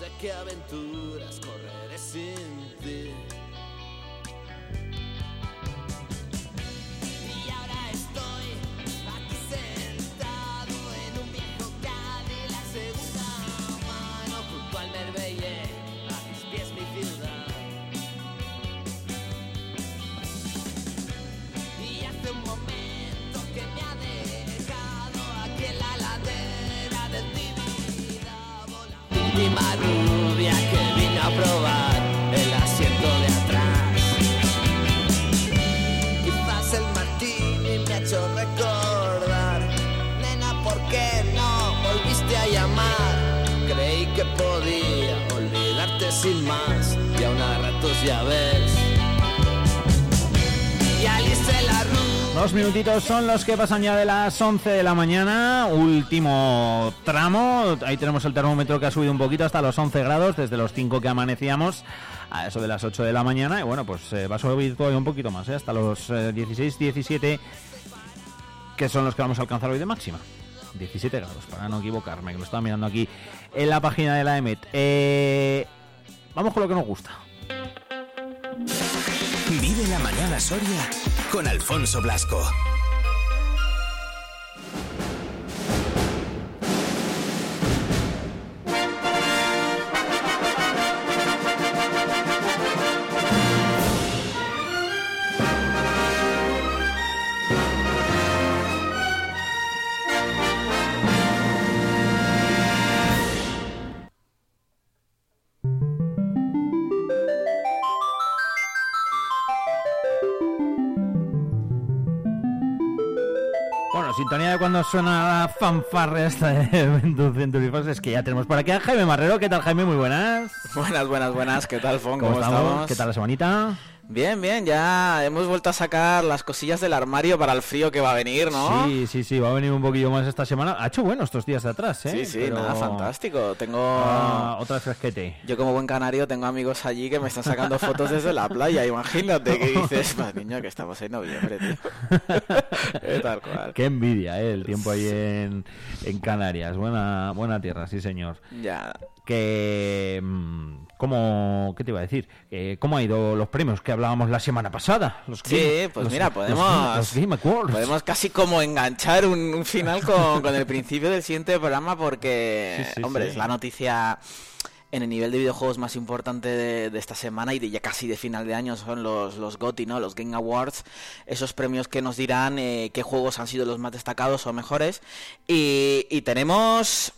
sé qué aventuras correré sin ti. Ya ves Y alice la Dos minutitos son los que pasan ya de las 11 de la mañana, último tramo, ahí tenemos el termómetro que ha subido un poquito hasta los 11 grados, desde los 5 que amanecíamos a eso de las 8 de la mañana, y bueno, pues eh, va a subir todavía un poquito más, ¿eh? hasta los eh, 16, 17, que son los que vamos a alcanzar hoy de máxima. 17 grados, para no equivocarme, que lo estaba mirando aquí en la página de la EMET. Eh, vamos con lo que nos gusta. Vive la mañana Soria con Alfonso Blasco. Sintonía de cuando suena la fanfarria esta de Century Fox es que ya tenemos por aquí a Jaime Marrero. ¿Qué tal, Jaime? Muy buenas. Buenas, buenas, buenas. ¿Qué tal, Fon? ¿Cómo, ¿Cómo, estamos? estamos? ¿Qué tal la semanita? Bien, bien. Ya hemos vuelto a sacar las cosillas del armario para el frío que va a venir, ¿no? Sí, sí, sí, va a venir un poquillo más esta semana. Ha hecho bueno estos días de atrás, ¿eh? sí, sí, Pero- nada, fantástico. Tengo... Ah, otra fresquete. Yo como buen canario tengo amigos allí que me están sacando fotos desde la playa. Imagínate que dices, "Madre niño, que estamos en noviembre, tío. Eh, Tal cual. Qué envidia, ¿eh? El tiempo ahí en, en Canarias. Buena, buena tierra, sí, señor. Ya. Que... ¿Cómo, ¿Qué te iba a decir? Eh, ¿Cómo ha ido los premios que hablábamos la semana pasada? Los Sí, Game- pues los- mira, podemos... Los, Game Awards. Podemos casi como enganchar un, un final con, con el principio del siguiente programa porque, Sí, sí, hombre, sí. es la noticia en el nivel de videojuegos más importante de, de esta semana y de ya casi de final de año son los, los GOTY, ¿no? Los Game Awards, esos premios que nos dirán eh, qué juegos han sido los más destacados o mejores. Y, y tenemos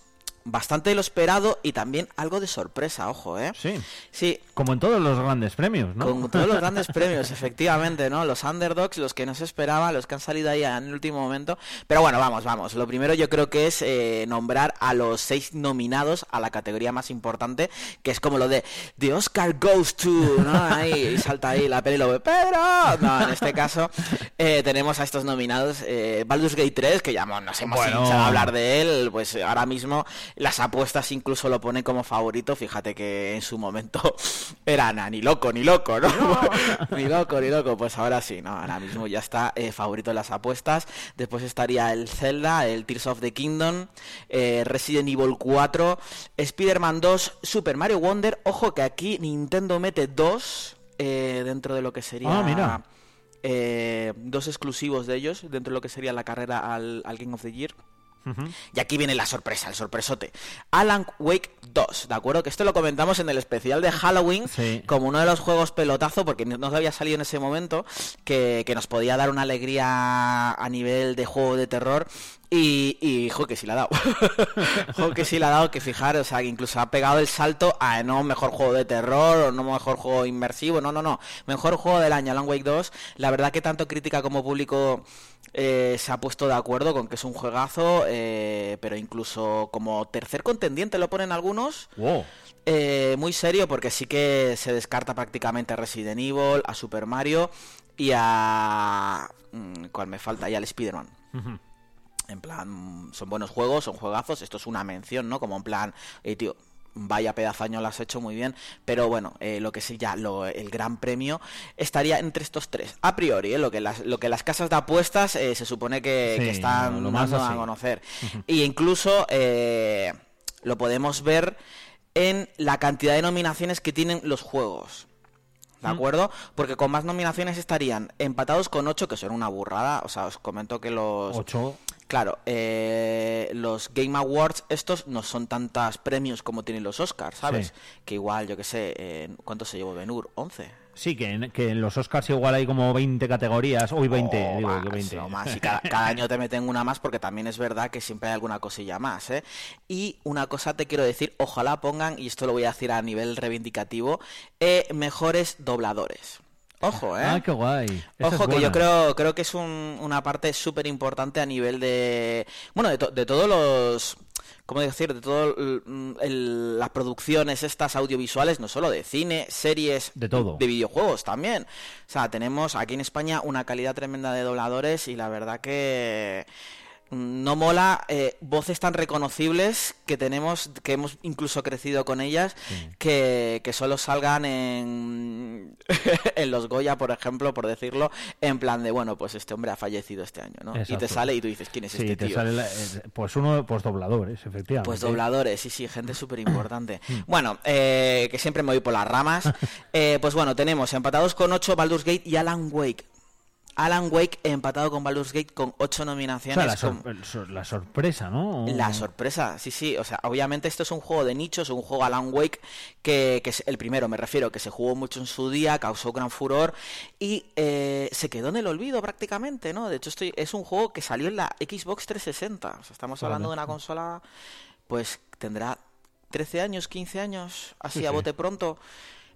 bastante de lo esperado y también algo de sorpresa, ojo, ¿eh? Sí, Sí, como en todos los grandes premios, ¿no? con todos los grandes premios, efectivamente, ¿no? Los underdogs, los que no se esperaban, los que han salido ahí en el último momento. Pero bueno, vamos, vamos. Lo primero yo creo que es eh, nombrar a los seis nominados a la categoría más importante, que es como lo de The Oscar Goes to, ¿no? Ahí y salta ahí la peli y lo ve, ¡Pedro! No, en este caso eh, tenemos a estos nominados. Eh, Baldur's Gate 3, que ya nos hemos Bueno. hinchado a hablar de él, pues ahora mismo las apuestas incluso lo ponen como favorito. Fíjate que en su momento era na, ni loco, ni loco, ¿no? ni loco, ni loco. Pues ahora sí, ¿no? Ahora mismo ya está eh, favorito en las apuestas. Después estaría el Zelda, el Tears of the Kingdom, eh, Resident Evil 4, Spider-Man 2, Super Mario Wonder. Ojo que aquí Nintendo mete dos eh, dentro de lo que sería... Ah, mira. eh, dos exclusivos de ellos dentro de lo que sería la carrera al, al Game of the Year. Y aquí viene la sorpresa, el sorpresote. Alan Wake 2, ¿de acuerdo? Que esto lo comentamos en el especial de Halloween Sí. como uno de los juegos pelotazo, porque no nos había salido en ese momento, que, que nos podía dar una alegría a nivel de juego de terror. Y, y jo, que sí la ha dado. jo, que sí la ha dado, que fijar, o sea, que incluso ha pegado el salto a no mejor juego de terror o no mejor juego inmersivo, no, no, no. Mejor juego del año, Alan Wake 2. La verdad que tanto crítica como público eh, se ha puesto de acuerdo con que es un juegazo, eh, pero incluso como tercer contendiente lo ponen algunos. Wow. Eh, muy serio porque sí que se descarta prácticamente a Resident Evil, a Super Mario. y a... mm, ¿Cuál me falta? Y al Spider-Man. En plan, son buenos juegos, son juegazos. Esto es una mención, ¿no? Como en plan, eh, tío, vaya pedazaño lo has hecho muy bien. Pero bueno, eh, lo que sí ya, lo, el gran premio estaría entre estos tres. A priori, ¿eh? lo, que las, lo que las casas de apuestas eh, se supone que, Sí, que están lo- más dando a conocer. Y incluso eh, lo podemos ver en la cantidad de nominaciones que tienen los juegos. ¿De acuerdo? Porque con más nominaciones estarían empatados con 8, que son una burrada. O sea, os comento que los... Ocho. Claro, eh, los Game Awards estos no son tantas premios como tienen los Oscars, ¿sabes? Sí. Que igual, yo que sé, eh, ¿cuánto se llevó Benur? ¿11? Sí, que en, que en los Oscars igual hay como 20 categorías. Hoy 20, O digo más, que 20. o más. Y cada, cada año te meten una más porque también es verdad que siempre hay alguna cosilla más, ¿eh? Y una cosa te quiero decir, ojalá pongan, y esto lo voy a decir a nivel reivindicativo, eh, mejores dobladores. Ojo, ¿eh? Ah, qué guay. Esa Ojo que yo creo creo que es un- una parte súper importante a nivel de bueno de, to- de todos los cómo decir de todas las producciones estas audiovisuales no solo de cine series De todo. de videojuegos también o sea tenemos aquí en España una calidad tremenda de dobladores y la verdad que mm, no mola eh, voces tan reconocibles que tenemos, que hemos incluso crecido con ellas, que, que solo salgan en, en los Goya, por ejemplo, por decirlo, en plan de, bueno, pues este hombre ha fallecido este año, ¿no? Y te sale y tú dices, ¿quién es Sí, este te tío? sale la- eh, pues uno, pues dobladores, efectivamente. Pues dobladores, sí, sí, gente súper importante. Mm. Bueno, eh, que siempre me voy por las ramas. Eh, pues bueno, tenemos empatados con 8 Baldur's Gate y Alan Wake. Alan Wake empatado con Baldur's Gate con 8 O nominaciones. sea, la, con- sor- el sor- la sorpresa, ¿no? La sorpresa, sí, sí. O sea, obviamente esto es un juego de nicho, es un juego Alan Wake que, que es el primero, me refiero, que se jugó mucho en su día, causó gran furor y eh, se quedó en el olvido prácticamente, ¿no? De hecho, estoy, es un juego que salió en la Xbox 360. O sea, estamos hablando de una consola, pues tendrá 13 años, 15 años, así Sí, a sí. bote pronto.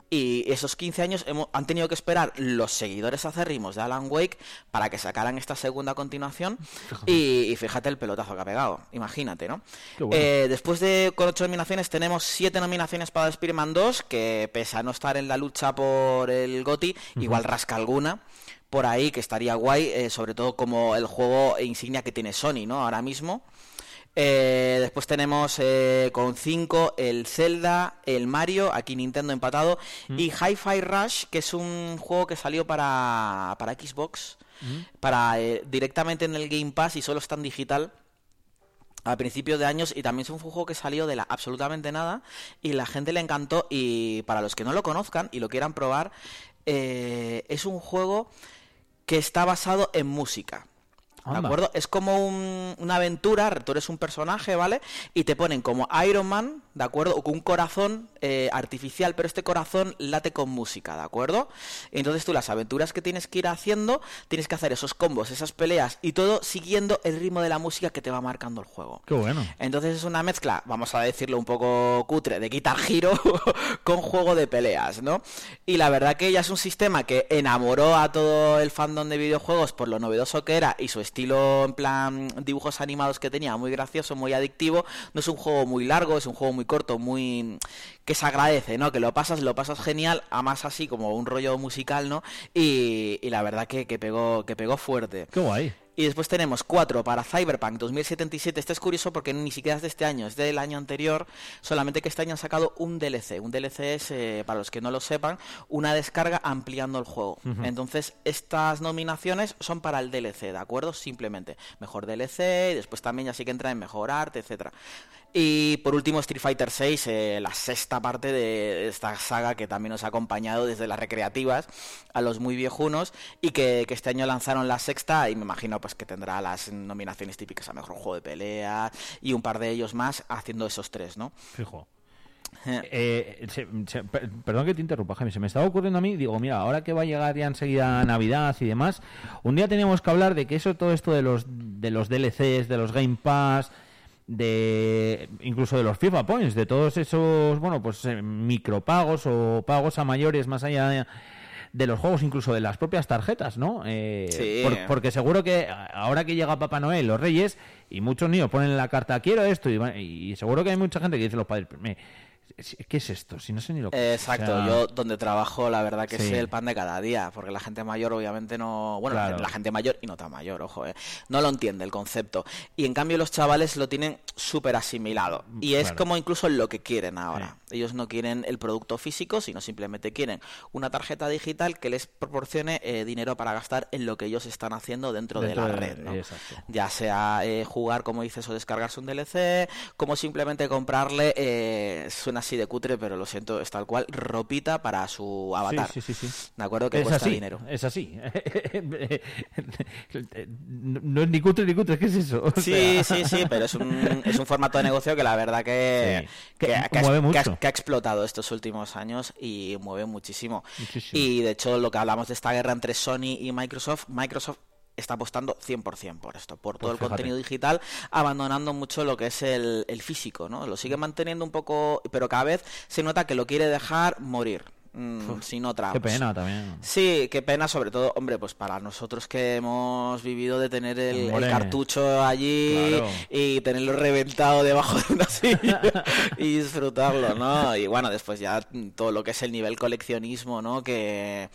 Y esos 15 años hemos- han tenido que esperar los seguidores acérrimos de Alan Wake para que sacaran esta segunda continuación. Y, y fíjate el pelotazo que ha pegado. Imagínate, ¿no? Bueno. Eh, después de con ocho nominaciones tenemos siete nominaciones para Spider-Man 2, que pese a no estar en la lucha por el GOTY, igual rasca alguna por ahí, que estaría guay, eh, sobre todo como el juego insignia que tiene Sony, ¿no? Ahora mismo. Eh, después tenemos eh, con 5 el Zelda, el Mario, aquí Nintendo empatado, y Hi-Fi Rush, que es un juego que salió para, para Xbox, para eh, directamente en el Game Pass y solo está en digital a principios de años y también es un juego que salió de la absolutamente nada y la gente le encantó y para los que no lo conozcan y lo quieran probar eh, es un juego que está basado en música. ¿De acuerdo? Es como un- una aventura, tú eres un personaje, ¿vale? Y te ponen como Iron Man, ¿de acuerdo? O con un corazón eh, artificial, pero este corazón late con música, ¿de acuerdo? Entonces tú las aventuras que tienes que ir haciendo, tienes que hacer esos combos, esas peleas y todo siguiendo el ritmo de la música que te va marcando el juego. Qué bueno. Entonces es una mezcla, vamos a decirlo un poco cutre, de Guitar Hero con juego de peleas, ¿no? Y la verdad que ya es un sistema que enamoró a todo el fandom de videojuegos por lo novedoso que era y su estilo en plan dibujos animados que tenía, muy gracioso, muy adictivo. No es un juego muy largo, es un juego muy corto, muy que se agradece, ¿no? Que lo pasas, lo pasas genial, a más así como un rollo musical, ¿no? Y, y la verdad que, que pegó, que pegó fuerte. Qué guay. Y después tenemos cuatro para Cyberpunk 2077. Este es curioso porque ni siquiera es de este año, es del año anterior. Solamente que este año han sacado un DLC. Un DLC es, eh, para los que no lo sepan, una descarga ampliando el juego. Entonces, estas nominaciones son para el DLC, ¿de acuerdo? Simplemente. Mejor DLC, y después también ya sí que entra en mejor arte, etcétera. Y por último, Street Fighter 6, la sexta parte de esta saga que también nos ha acompañado desde las recreativas a los muy viejunos y que, que este año lanzaron la sexta y me imagino pues que tendrá las nominaciones típicas a mejor juego de pelea y un par de ellos más haciendo esos tres, ¿no? Fijo. Eh, Eh, se- se- per- perdón que te interrumpa, Jaime. Se me estaba ocurriendo a mí, digo, mira, ahora que va a llegar ya enseguida Navidad y demás, un día teníamos que hablar de que eso, todo esto de los, de los DLCs, de los Game Pass, de incluso de los FIFA Points, de todos esos, bueno, pues eh, micropagos o pagos a mayores más allá de, de los juegos, incluso de las propias tarjetas, ¿no? Eh, Sí. por- porque seguro que ahora que llega Papá Noel, los Reyes, y muchos niños ponen en la carta, quiero esto, y, y seguro que hay mucha gente que dice los padres, "Me- ¿Qué es esto? Si no sé ni lo que Exacto, yo donde trabajo la verdad que es el pan de cada día, porque la gente mayor obviamente no, bueno, la gente mayor y no tan mayor, ojo, eh, no lo entiende el concepto. Y en cambio los chavales lo tienen súper asimilado y es como incluso lo que quieren ahora. Ellos no quieren el producto físico, sino simplemente quieren una tarjeta digital que les proporcione eh, dinero para gastar en lo que ellos están haciendo dentro, de la red, ¿no? Ya sea eh, jugar, como dices, o descargarse un DLC, como simplemente comprarle, eh, suena así de cutre, pero lo siento, es tal cual, ropita para su avatar. Sí, sí, sí. ¿De acuerdo? Que cuesta dinero. Es así. no es ni cutre ni cutre, ¿qué es eso? sí, sí, sí, pero es un, es un formato de negocio que la verdad que, que, mueve mucho que ha explotado estos últimos años y mueve muchísimo. Y de hecho, lo que hablamos de esta guerra entre Sony y Microsoft, Microsoft está apostando 100% por esto, por todo pues el contenido digital, abandonando mucho lo que es el, el físico, ¿no? Lo sigue manteniendo un poco, pero cada vez se nota que lo quiere dejar morir. Mm, sin otra. Qué pena también. Sí, qué pena, sobre todo, hombre, pues para nosotros que hemos vivido de tener el, cartucho allí y tenerlo reventado debajo de una silla y disfrutarlo, ¿no? Y bueno, después ya todo lo que es el nivel coleccionismo, ¿no? Que,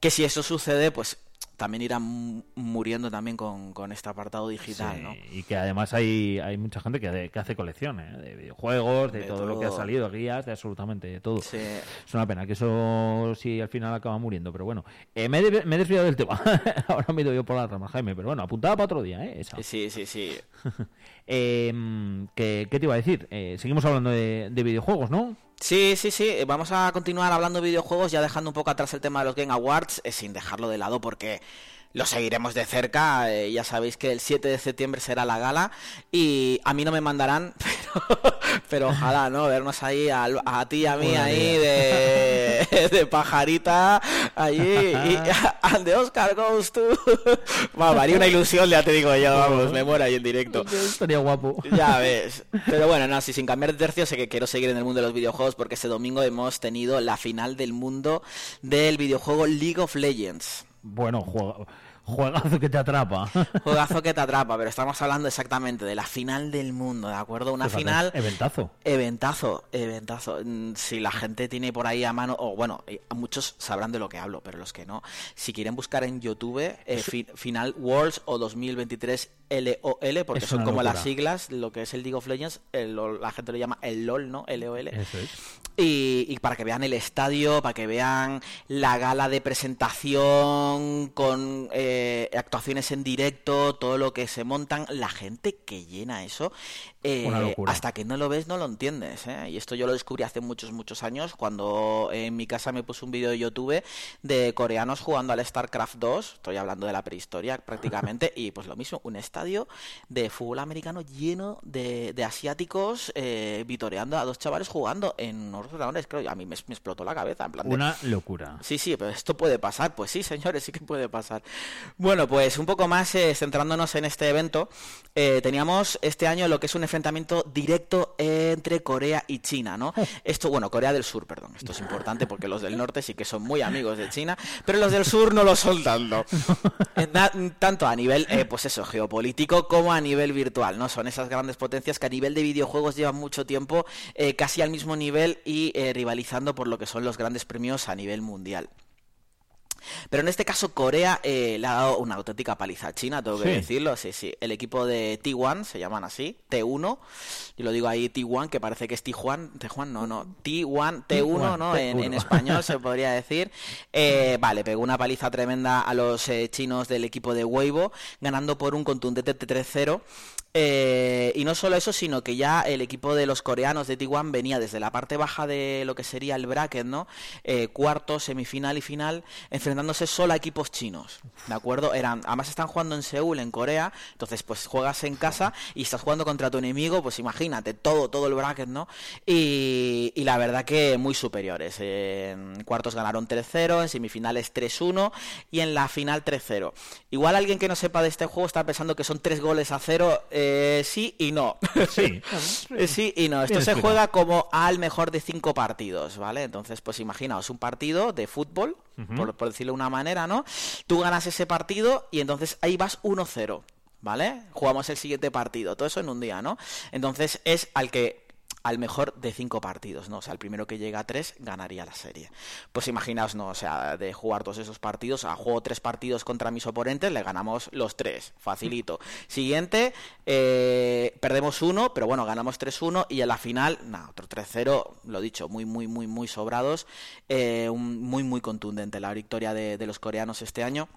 que si eso sucede, pues también irán muriendo también con, con este apartado digital, ¿no? Y que además hay, hay mucha gente que, que hace colecciones, ¿eh? de videojuegos, de, todo, lo que ha salido, guías, de absolutamente todo. Es una pena que eso sí al final acaba muriendo, pero bueno. Eh, me, he, me, he desviado del tema. Ahora me he ido yo por la rama, Jaime, pero bueno, apuntaba para otro día, ¿eh? Sí, sí, sí. Em, ¿qué, te iba a decir? Eh, seguimos hablando de, de videojuegos, ¿no? Sí, sí, sí. Vamos a continuar hablando de videojuegos, ya dejando un poco atrás el tema de los Game Awards, eh, sin dejarlo de lado porque lo seguiremos de cerca. Eh, ya sabéis que el 7 de septiembre será la gala y a mí no me mandarán, pero, ojalá, ¿no? Vernos ahí a, ti y a mí ahí de, de, pajarita allí y de Oscar goes to... Bueno, haría una ilusión, ya te digo yo, vamos, me muero ahí en directo. Estaría guapo. Ya ves. Pero bueno, no, si sin cambiar de tercio sé que quiero seguir en el mundo de los videojuegos porque este domingo hemos tenido la final del mundo del videojuego League of Legends. Bueno, juego Juegazo que te atrapa. Juegazo que te atrapa, pero estamos hablando exactamente de la final del mundo, ¿de acuerdo? Una final... Eventazo. Eventazo, eventazo. Mm, si la gente tiene por ahí a mano, o bueno, muchos sabrán de lo que hablo, pero los que no, si quieren buscar en YouTube eh, Final Worlds o 2023 LOL, porque son como las siglas, lo que es el League of Legends, la gente lo llama el LOL, ¿no? LOL. Eso es. Y, para que vean el estadio, para que vean la gala de presentación con eh, actuaciones en directo, todo lo que se montan, la gente que llena eso, eh, hasta que no lo ves no lo entiendes. ¿eh? Y esto yo lo descubrí hace muchos, muchos años, cuando en mi casa me puse un vídeo de YouTube de coreanos jugando al StarCraft 2, estoy hablando de la prehistoria prácticamente, y pues lo mismo, un estadio de fútbol americano lleno de, asiáticos vitoreando a dos chavales jugando en creo, a mí me, explotó la cabeza. En plan Una locura. Sí, sí, pero esto puede pasar. Pues sí, señores, sí que puede pasar. Bueno, pues un poco más eh, centrándonos en este evento, eh, teníamos este año lo que es un enfrentamiento directo entre Corea y China, ¿no? Esto, bueno, Corea del Sur, perdón. Esto es importante porque los del norte sí que son muy amigos de China, pero los del sur no lo son tanto. tanto a nivel, eh, pues eso, geopolítico como a nivel virtual, ¿no? Son esas grandes potencias que a nivel de videojuegos llevan mucho tiempo casi al mismo nivel y eh, rivalizando por lo que son los grandes premios a nivel mundial. Pero en este caso Corea eh, le ha dado una auténtica paliza a China, tengo que decirlo. Sí, sí. El equipo de T1, se llaman así, T1. Yo lo digo ahí T1, que parece que es Tijuan. Tijuan, no, no. T1, T1, ¿no? En, español se podría decir. Eh, vale, pegó una paliza tremenda a los eh, chinos del equipo de Weibo, ganando por un contundente 3-0. y no solo eso, sino que ya el equipo de los coreanos de T1 venía desde la parte baja de lo que sería el bracket, ¿no? cuarto, semifinal y final, dándose solo a equipos chinos, ¿de acuerdo? Eran, además están jugando en Seúl, en Corea, entonces pues juegas en casa y estás jugando contra tu enemigo, pues imagínate, todo, todo el bracket, ¿no? Y, la verdad que muy superiores. Cuartos ganaron 3-0, en semifinales 3-1 y en la final 3-0. Igual alguien que no sepa de este juego está pensando que son 3 goles a 0, eh, sí y no. Sí. Eh, sí y no. Esto se juega como al mejor de 5 partidos, ¿vale? Entonces, pues imaginaos un partido de fútbol, por decirlo de una manera, ¿no? Tú ganas ese partido y entonces ahí vas 1-0, ¿vale? Jugamos el siguiente partido, todo eso en un día, ¿no? Entonces es al que al mejor de cinco partidos, ¿no? O sea, el primero que llega a tres ganaría la serie. Pues imaginaos, ¿no? O sea, de jugar todos esos partidos, a juego tres partidos contra mis oponentes, le ganamos los tres, facilito. Siguiente, eh, perdemos uno, pero bueno, ganamos 3-1 y en la final, nada, otro 3-0, lo dicho, muy, muy, muy, muy sobrados, eh, muy, muy contundente la victoria de los coreanos este año.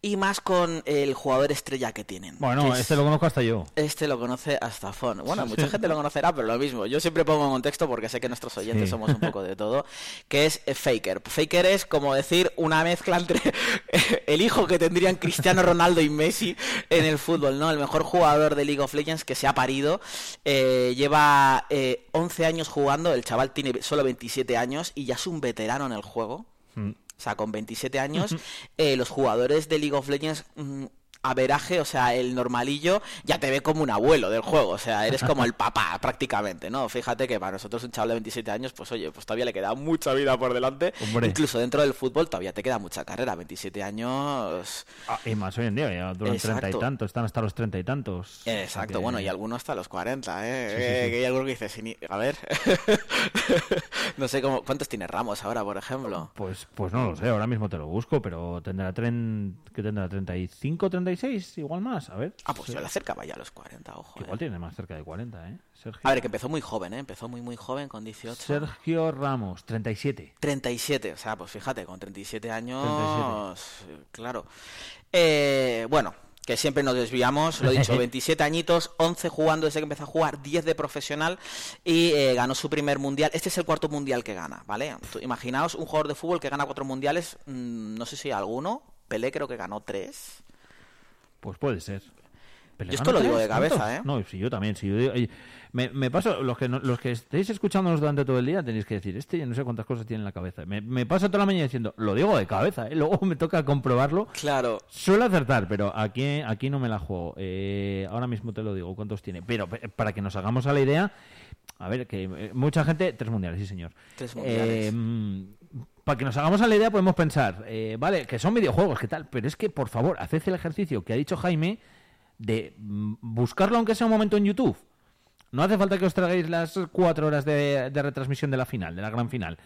Y más con el jugador estrella que tienen. Bueno, que es- este lo conozco hasta yo. este lo conoce hasta Fon. Bueno, mucha gente lo conocerá, pero lo mismo. Yo siempre pongo en contexto porque sé que nuestros oyentes Sí. somos un poco de todo. Que es eh, Faker. Faker es como decir una mezcla entre el hijo que tendrían Cristiano Ronaldo y Messi en el fútbol, ¿no? El mejor jugador de League of Legends que se ha parido. Eh, lleva eh, 11 años jugando. El chaval tiene solo 27 años y ya es un veterano en el juego. Mm. O sea, con 27 años, eh, los jugadores de League of Legends, mm, averaje, o sea, el normalillo, ya te ve como un abuelo del juego. O sea, eres como el papá prácticamente, ¿no? Fíjate que para nosotros un chaval de 27 años, pues oye, pues todavía le queda mucha vida por delante. Hombre. Incluso dentro del fútbol todavía te queda mucha carrera. 27 años... Ah, y más hoy en día, ya duran treinta y Exacto. tantos, están hasta los treinta y tantos. Exacto, Que- bueno, y algunos hasta los 40, ¿eh? Sí, sí, sí. Que hay alguno que dice, "Sí, ni- a ver, no sé cómo, ¿cuántos tiene Ramos ahora, por ejemplo? Pues, pues no lo sé, ahora mismo te lo busco, pero tendrá tren... ¿qué tendrá? ¿35, 36? Igual más, a ver. Ah, pues yo le acercaba ya a los 40, ojo. Que eh. igual tiene más cerca de 40, ¿eh? Sergio, A ver, que empezó muy joven, ¿eh? Empezó muy, muy joven, con 18. Sergio Ramos, 37. 37, o sea, pues fíjate, con 37 años, eh, claro. Eh, bueno, que siempre nos desviamos, lo he dicho, 27 añitos, 11 jugando desde que empezó a jugar, 10 de profesional y eh, ganó su primer mundial. Este es el cuarto mundial que gana, ¿vale? Imaginaos un jugador de fútbol que gana cuatro mundiales, mm, no sé si alguno, Pelé creo que ganó tres. Pues puede ser. Yo esto ¿gana lo digo de cabeza, ¿Tantos? ¿eh? No, sí, yo también. Sí, yo digo- oye, me, me paso, los que, no- los que estéis escuchándonos durante todo el día tenéis que decir, este no sé cuántas cosas tiene en la cabeza. Me, me paso toda la mañana diciendo, lo digo de cabeza, ¿eh? luego me toca comprobarlo. Claro. Suelo acertar, pero aquí, aquí no me la juego. Eh, ahora mismo te lo digo, cuántos tiene. Pero pe- para que nos hagamos a la idea, a ver, que eh, mucha gente, tres mundiales, sí señor. Tres mundiales. Eh, mm, para que nos hagamos a la idea podemos pensar, eh, vale, que son videojuegos, ¿qué tal? Pero es que, por favor, haced el ejercicio que ha dicho Jaime de mm, buscarlo aunque sea un momento en YouTube. No hace falta que os tragáis las cuatro horas de, retransmisión de la final, de la gran final.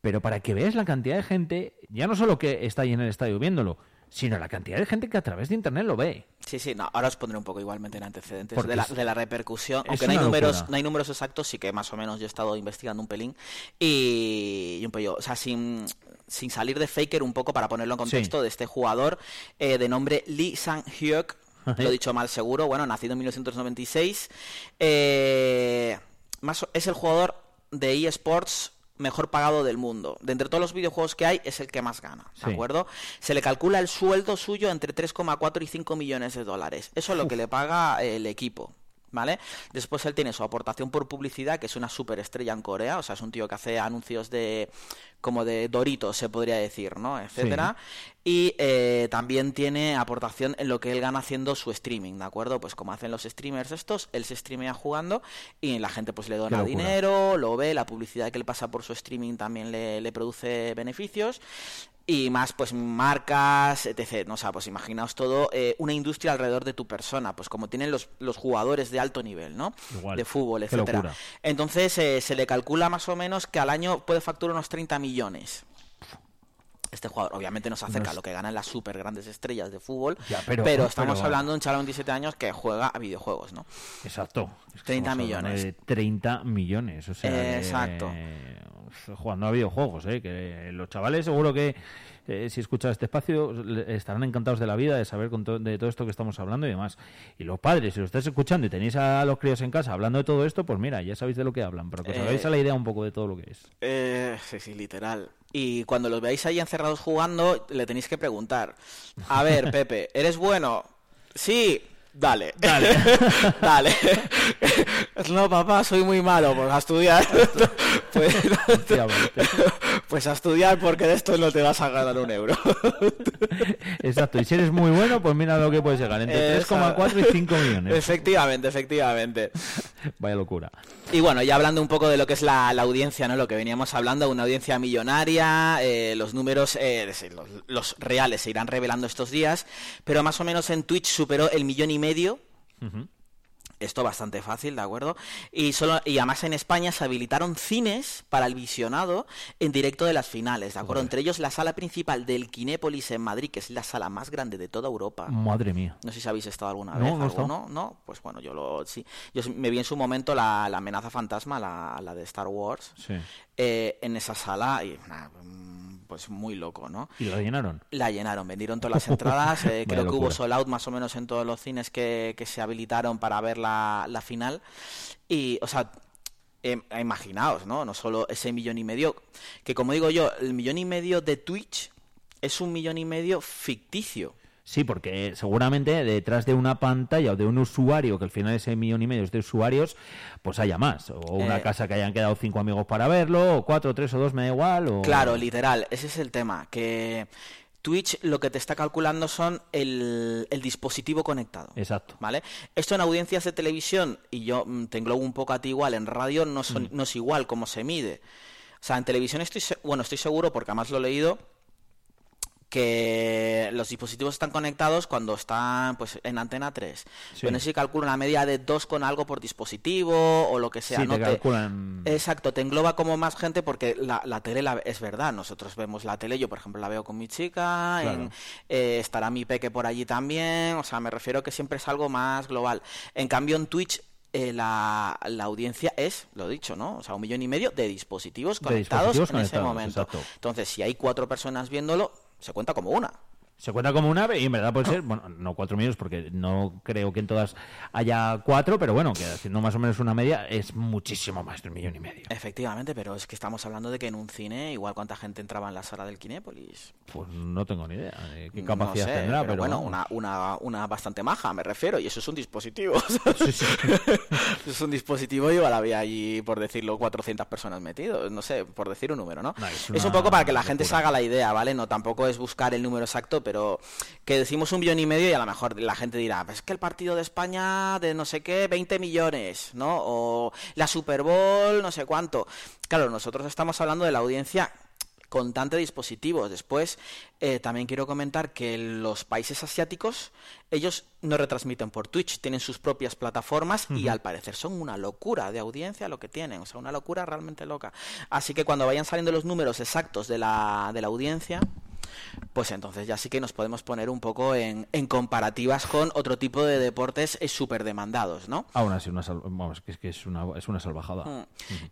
Pero para que veáis la cantidad de gente, ya no solo que está ahí en el estadio viéndolo, sino la cantidad de gente que a través de internet lo ve. Sí, sí, no, ahora os pondré un poco igualmente en antecedentes Porque de la, de la repercusión. Aunque no hay números, locura. no hay números exactos, sí que más o menos yo he estado investigando un pelín. Y, y un pello, o sea, sin, sin salir de Faker un poco para ponerlo en contexto, de este jugador eh, de nombre Lee Sang-hyuk, lo he dicho mal seguro, bueno, nacido en 1996. eh, más, es el jugador de eSports mejor pagado del mundo. De entre todos los videojuegos que hay, es el que más gana, ¿de Sí. acuerdo? Se le calcula el sueldo suyo entre 3,4 y 5 millones de dólares. Eso es lo que le paga el equipo. ¿Vale? Después él tiene su aportación por publicidad, que es una superestrella en Corea, o sea, es un tío que hace anuncios de como de Doritos, se podría decir, ¿no? Etcétera. Y eh, también tiene aportación en lo que él gana haciendo su streaming, ¿de acuerdo? Pues como hacen los streamers estos, él se streamea jugando y la gente pues le dona dinero, lo ve, la publicidad que le pasa por su streaming también le, le produce beneficios y más pues marcas, etc. ¿no? O sea, pues imaginaos todo, eh, una industria alrededor de tu persona, pues como tienen los, los jugadores de alto nivel, ¿no? Igual. De fútbol, etcétera. Entonces eh, se le calcula más o menos que al año puede facturar unos 30 millones. Este jugador, obviamente no se acerca No a lo que ganan las super grandes estrellas de fútbol, Ya, pero- pero, estamos pero- hablando de un chaval de 27 años que juega a videojuegos, ¿no? Exacto. Es que 30 estamos hablando millones. De 30 millones, o sea, Eh, de- exacto. Jugando a videojuegos, ¿eh? que los chavales seguro que eh, si escuchan este espacio estarán encantados de la vida, de saber con to- de todo esto que estamos hablando y demás. Y los padres, si lo estáis escuchando y tenéis a los críos en casa hablando de todo esto, pues mira, ya sabéis de lo que hablan, pero que os Eh, hagáis a la idea un poco de todo lo que es. Eh, sí, sí, literal. Y cuando los veáis ahí encerrados jugando, le tenéis que preguntar, a ver, Pepe, ¿eres bueno? Sí, dale. Dale. dale. no, papá, soy muy malo, pues a estudiar. pues. Pues a estudiar porque de esto no te vas a ganar un euro. Exacto, y si eres muy bueno, pues mira lo que puedes llegar, entre Esa- 3,4 y 5 millones. efectivamente, efectivamente. Vaya locura. Y bueno, ya hablando un poco de lo que es la, la audiencia, ¿no? Lo que veníamos hablando, una audiencia millonaria, eh, los números, eh, los, los reales se irán revelando estos días, pero más o menos en Twitch superó el millón y medio. Esto bastante fácil, ¿de acuerdo? Y solo y además en España se habilitaron cines para el visionado en directo de las finales, ¿de acuerdo? Entre ellos la sala principal del Kinépolis en Madrid, que es la sala más grande de toda Europa. Madre mía. No sé si habéis estado alguna No, vez. no. ¿alguno? ¿No? Pues bueno, yo lo sí. Yo me vi en su momento la, la amenaza fantasma, la, la de Star Wars, Sí. eh, en esa sala y pues muy loco, ¿no? ¿Y lo llenaron? La llenaron, vendieron todas las entradas. eh, creo que hubo sold out más o menos en todos los cines que, que se habilitaron para ver la, la final. Y, o sea, em, imaginaos, ¿no? No solo ese millón y medio, que como digo yo, el millón y medio de Twitch es un millón y medio ficticio. Sí, porque seguramente detrás de una pantalla o de un usuario, que al final ese millón y medio es de usuarios, pues haya más. O una Eh. casa que hayan quedado cinco amigos para verlo, o cuatro, tres o dos, me da igual. O... Claro, literal, ese es el tema, que Twitch lo que te está calculando son el, el dispositivo conectado. Exacto. ¿Vale? Esto en audiencias de televisión, y yo mm, te englobo un poco a ti igual, en radio no, son- no es igual cómo se mide. O sea, en televisión estoy, bueno, estoy seguro, porque además lo he leído, que los dispositivos están conectados cuando están pues en antena 3. Sí. Pero no sé si calcula una media de 2 con algo por dispositivo o lo que sea. Sí, ¿no? te calculan. Exacto, te engloba como más gente porque la, la tele la- es verdad. Nosotros vemos la tele, yo por ejemplo la veo con mi chica, Claro. en- eh, estará mi peque por allí también. O sea, me refiero que siempre es algo más global. En cambio, en Twitch. eh, la, la audiencia es, lo dicho, ¿no? O sea, un millón y medio de dispositivos De conectados dispositivos en ese momento. exacto. Entonces, si hay cuatro personas viéndolo, se cuenta como una. Se cuenta como un ave y en verdad puede ser, bueno, no cuatro millones porque no creo que en todas haya cuatro, pero bueno, que haciendo más o menos una media es muchísimo más de un millón y medio. Efectivamente, pero es que estamos hablando de que en un cine, igual cuánta gente entraba en la sala del Kinépolis. Pues no tengo ni idea de qué No capacidad sé, tendrá, pero, pero, bueno, una, una, una bastante maja, me refiero, y eso es un dispositivo. Sí, sí. es un dispositivo y igual había allí, por decirlo, 400 personas metidos, no sé, por decir un número, ¿no? No, es es, un poco para que la gente se haga la idea, ¿vale? No, tampoco es buscar el número exacto, pero que decimos un billón y medio y a lo mejor la gente dirá, "Pues es que el partido de España de no sé qué, 20 millones, ¿no? O la Super Bowl, no sé cuánto. Claro, nosotros estamos hablando de la audiencia con tanto dispositivos. Después, eh, también quiero comentar que los países asiáticos, ellos no retransmiten por Twitch, tienen sus propias plataformas y al parecer son una locura de audiencia lo que tienen, o sea, una locura realmente loca. Así que cuando vayan saliendo los números exactos de la, de la audiencia, pues entonces ya sí que nos podemos poner un poco en, en comparativas con otro tipo de deportes súper demandados, ¿no? Aún así, una vamos, que es que es una, es una salvajada. Mm.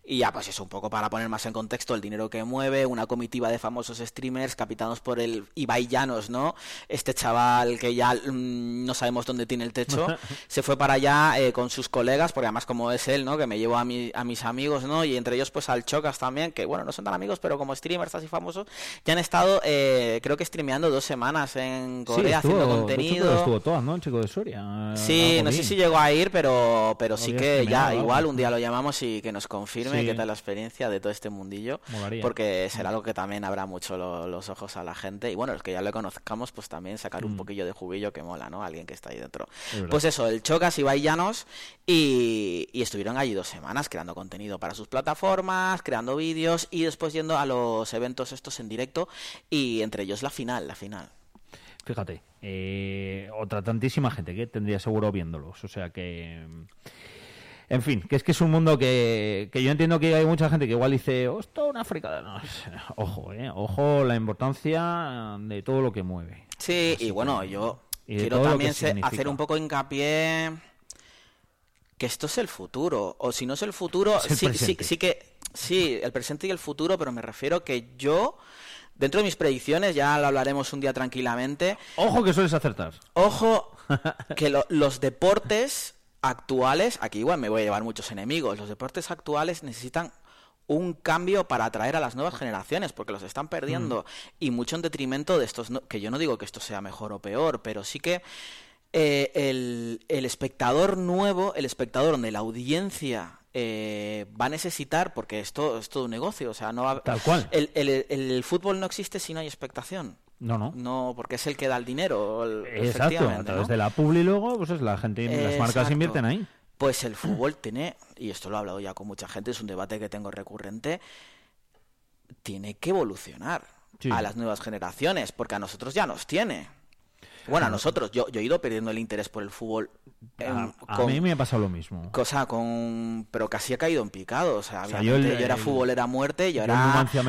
Y ya, pues eso, un poco para poner más en contexto el dinero que mueve, una comitiva de famosos streamers capitados por el Ibai Llanos, ¿no? Este chaval que ya mm, no sabemos dónde tiene el techo, se fue para allá eh, con sus colegas, porque además como es él, ¿no? Que me llevo a, mi- a mis amigos, ¿no? Y entre ellos pues al Chocas también, que bueno, no son tan amigos, pero como streamers así famosos, ya han estado, eh, creo que streameando dos semanas en Corea sí, estuvo, haciendo hecho, contenido. estuvo todas, ¿no? El chico de Soria. Sí, Algo no sé si llegó a ir, pero, pero sí que ya igual un día lo llamamos y que nos confirme Sí. qué tal la experiencia de todo este mundillo, Molaría. porque será algo que también habrá mucho lo- los ojos a la gente y bueno, los que ya lo conozcamos, pues también sacar un poquillo de juguillo que mola, ¿no? Alguien que está ahí dentro. Mm. Es. Pues eso, el Chocas y Llanos y, y estuvieron allí dos semanas creando contenido para sus plataformas, creando vídeos y después yendo a los eventos estos en directo y entre ellos la final, la final. Fíjate, eh, otra tantísima gente que tendría seguro viéndolos. O sea que. En fin, que es que es un mundo que, que yo entiendo que hay mucha gente que igual dice, esto es una fricada. No, ojo, eh, ojo la importancia de todo lo que mueve. Sí, y bueno, yo y quiero también hacer un poco hincapié que esto es el futuro, o si no es el futuro, Es el sí, sí, sí que sí, el presente y el futuro, pero me refiero que yo dentro de mis predicciones ya lo hablaremos un día tranquilamente. Ojo que sueles acertar. Ojo que lo- los deportes actuales, aquí igual me voy a llevar muchos enemigos, los deportes actuales necesitan un cambio para atraer a las nuevas generaciones, porque los están perdiendo y mucho en detrimento de estos, que yo no digo que esto sea mejor o peor, pero sí que eh, el, el espectador nuevo, el espectador donde la audiencia eh, va a necesitar, porque esto es todo un negocio, o sea, no va, Tal cual. El, el- el fútbol no existe si no hay expectación. No, no. No, porque es el que da el dinero. el- Exacto, a través ¿no? de la publi luego, pues es la gente, las marcas invierten ahí. Pues el fútbol tiene, y esto lo he hablado ya con mucha gente, es un debate que tengo recurrente, tiene que evolucionar Sí. a las nuevas generaciones, porque a nosotros ya nos tiene. Bueno, a nosotros, yo, yo he ido perdiendo el interés por el fútbol. em, A, mí me ha pasado lo mismo. Cosa con. Pero casi ha caído en picado. O sea, O sea, yo el- yo, era el- futbolera a muerte y ahora.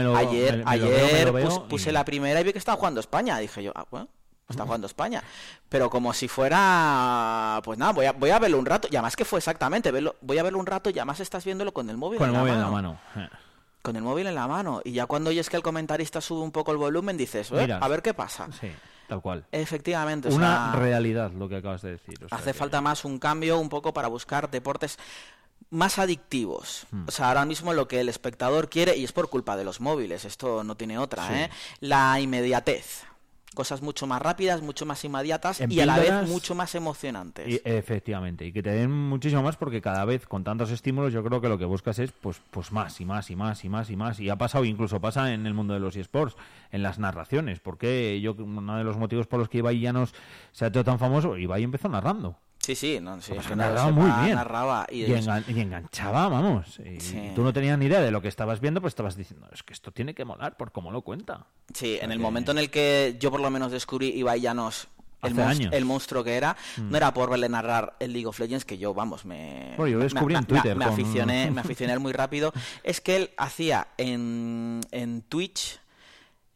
Lo- ayer me- me ayer lo veo pus- puse y- la primera y vi que estaba jugando España. Dije yo, ah, bueno, está jugando España. Pero como si fuera. Pues nada, voy a, voy a verlo un rato. Y además que fue exactamente. Verlo, voy a verlo un rato y además estás viéndolo con el móvil Con el móvil en la mano. Eh. Con el móvil en la mano. Y ya cuando oyes que el comentarista sube un poco el volumen, dices, "Eh, a ver qué pasa. Sí, tal cual. Efectivamente. o Una sea, realidad lo que acabas de decir. o sea Hace que- falta más un cambio un poco para buscar deportes más adictivos. Hmm. O sea, ahora mismo lo que el espectador quiere, y es por culpa de los móviles, esto no tiene otra, Sí. ¿eh? La inmediatez. Cosas mucho más rápidas, mucho más inmediatas En y a la vez mucho más emocionantes. Y, efectivamente, y que te den muchísimo más porque cada vez con tantos estímulos yo creo que lo que buscas es pues pues más y más y más y más y más y ha pasado incluso pasa en el mundo de los eSports, en las narraciones, porque yo uno de los motivos por los que Ibai Llanos se ha hecho tan famoso, Ibai empezó narrando. Sí, sí, no, sí, Pues que narraba muy bien. narraba y, Y, engan- y enganchaba, vamos. Y Sí. tú no tenías ni idea de lo que estabas viendo, pues estabas diciendo, es que esto tiene que molar por cómo lo cuenta. Sí, en el momento en el que yo por lo menos descubrí Ibai Llanos, el. Mm. el monstruo que era, no era por verle narrar el League of Legends, que yo, vamos, me... Bueno, yo descubrí me- en Twitter Me, con- aficioné, me aficioné muy rápido. Es que él hacía en, en Twitch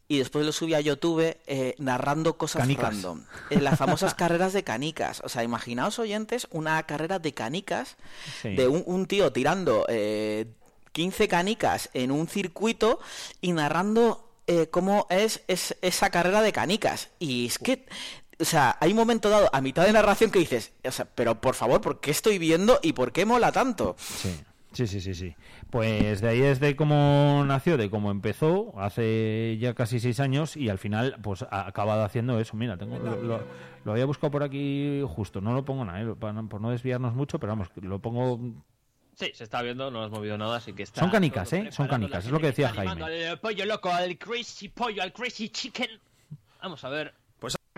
y después lo subía a YouTube eh, narrando cosas Canicas. random. En las famosas carreras de canicas. O sea, imaginaos oyentes una carrera de canicas Sí. de un, un tío tirando eh, 15 canicas en un circuito y narrando eh, cómo es, es esa carrera de canicas. Y es que, o sea, hay un momento dado a mitad de narración que dices, o sea, pero por favor, ¿por qué estoy viendo y por qué mola tanto? Sí, sí, sí, sí, sí. Pues de ahí es de cómo nació, de cómo empezó, hace ya casi seis años, y al final, pues ha acabado haciendo eso. Mira, tengo, lo, lo- lo había buscado por aquí justo, no lo pongo nada, ¿eh? por no desviarnos mucho, pero vamos, lo pongo... Sí, se está viendo, no has movido nada, así que está. Son canicas, ¿eh? Son canicas, es lo que decía Jaime. Al pollo loco, al crazy pollo, al crazy chicken. Vamos a ver.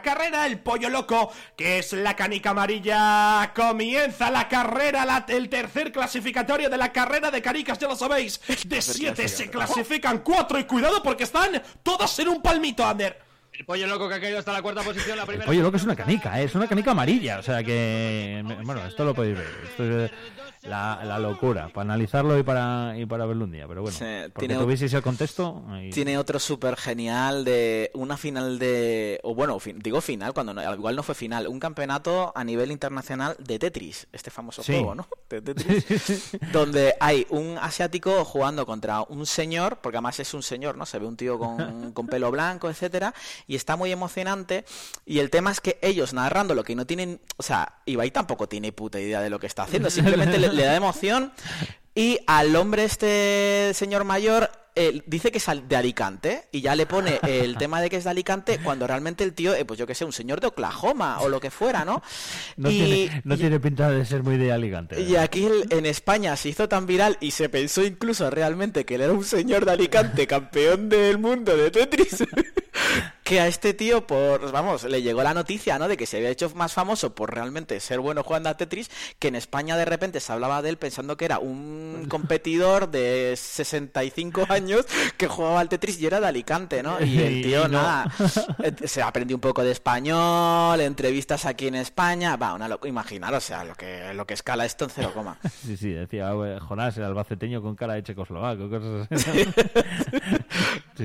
Carrera, el pollo loco, que es la canica amarilla. Comienza la carrera, la- el tercer clasificatorio de la carrera de canicas, ya lo sabéis. De siete se clasifican cuatro y cuidado porque están todas en un palmito, Ander. El pollo loco que ha caído hasta la cuarta posición, la primera. Oye, lo que es una canica, ¿eh? es una canica amarilla, o sea que... Bueno, esto lo podéis ver, esto es la, la locura, para analizarlo y para, y para verlo un día, pero bueno, Sí, porque tiene- tuvieseis el contexto... ahí- Tiene otro súper genial de una final de... O bueno, fin- digo final, cuando no- igual no fue final. Un campeonato a nivel internacional de Tetris, este famoso Sí. juego, ¿no? De Tetris. donde hay un asiático jugando contra un señor, porque además es un señor, ¿no? Se ve un tío con, con pelo blanco, etcétera, y está muy emocionante. Y el tema es que ellos narrando lo que no tienen... O sea, Ibai tampoco tiene puta idea de lo que está haciendo, simplemente le, le da emoción. Y al hombre este señor mayor eh, dice que es de Alicante y ya le pone el tema de que es de Alicante cuando realmente el tío, eh, pues yo que sé, un señor de Oklahoma o lo que fuera, ¿no? No, y, tiene, no tiene pinta de ser muy de Alicante. y aquí el- en España se hizo tan viral y se pensó incluso realmente que él era un señor de Alicante, campeón del mundo de Tetris. que a este tío, por vamos, le llegó la noticia, ¿no? De que se había hecho más famoso por realmente ser bueno jugando a Tetris, que en España de repente se hablaba de él pensando que era un competidor de 65 años que jugaba al Tetris y era de Alicante, ¿no? Y el Y tío, no. nada, eh, se aprendió un poco de español, entrevistas aquí en España, va, una loco, imaginar, o sea, lo que, lo que escala esto en cero coma. Sí, sí, decía "Ah, Jonás, el albaceteño con cara de checoslovaco, cosas así.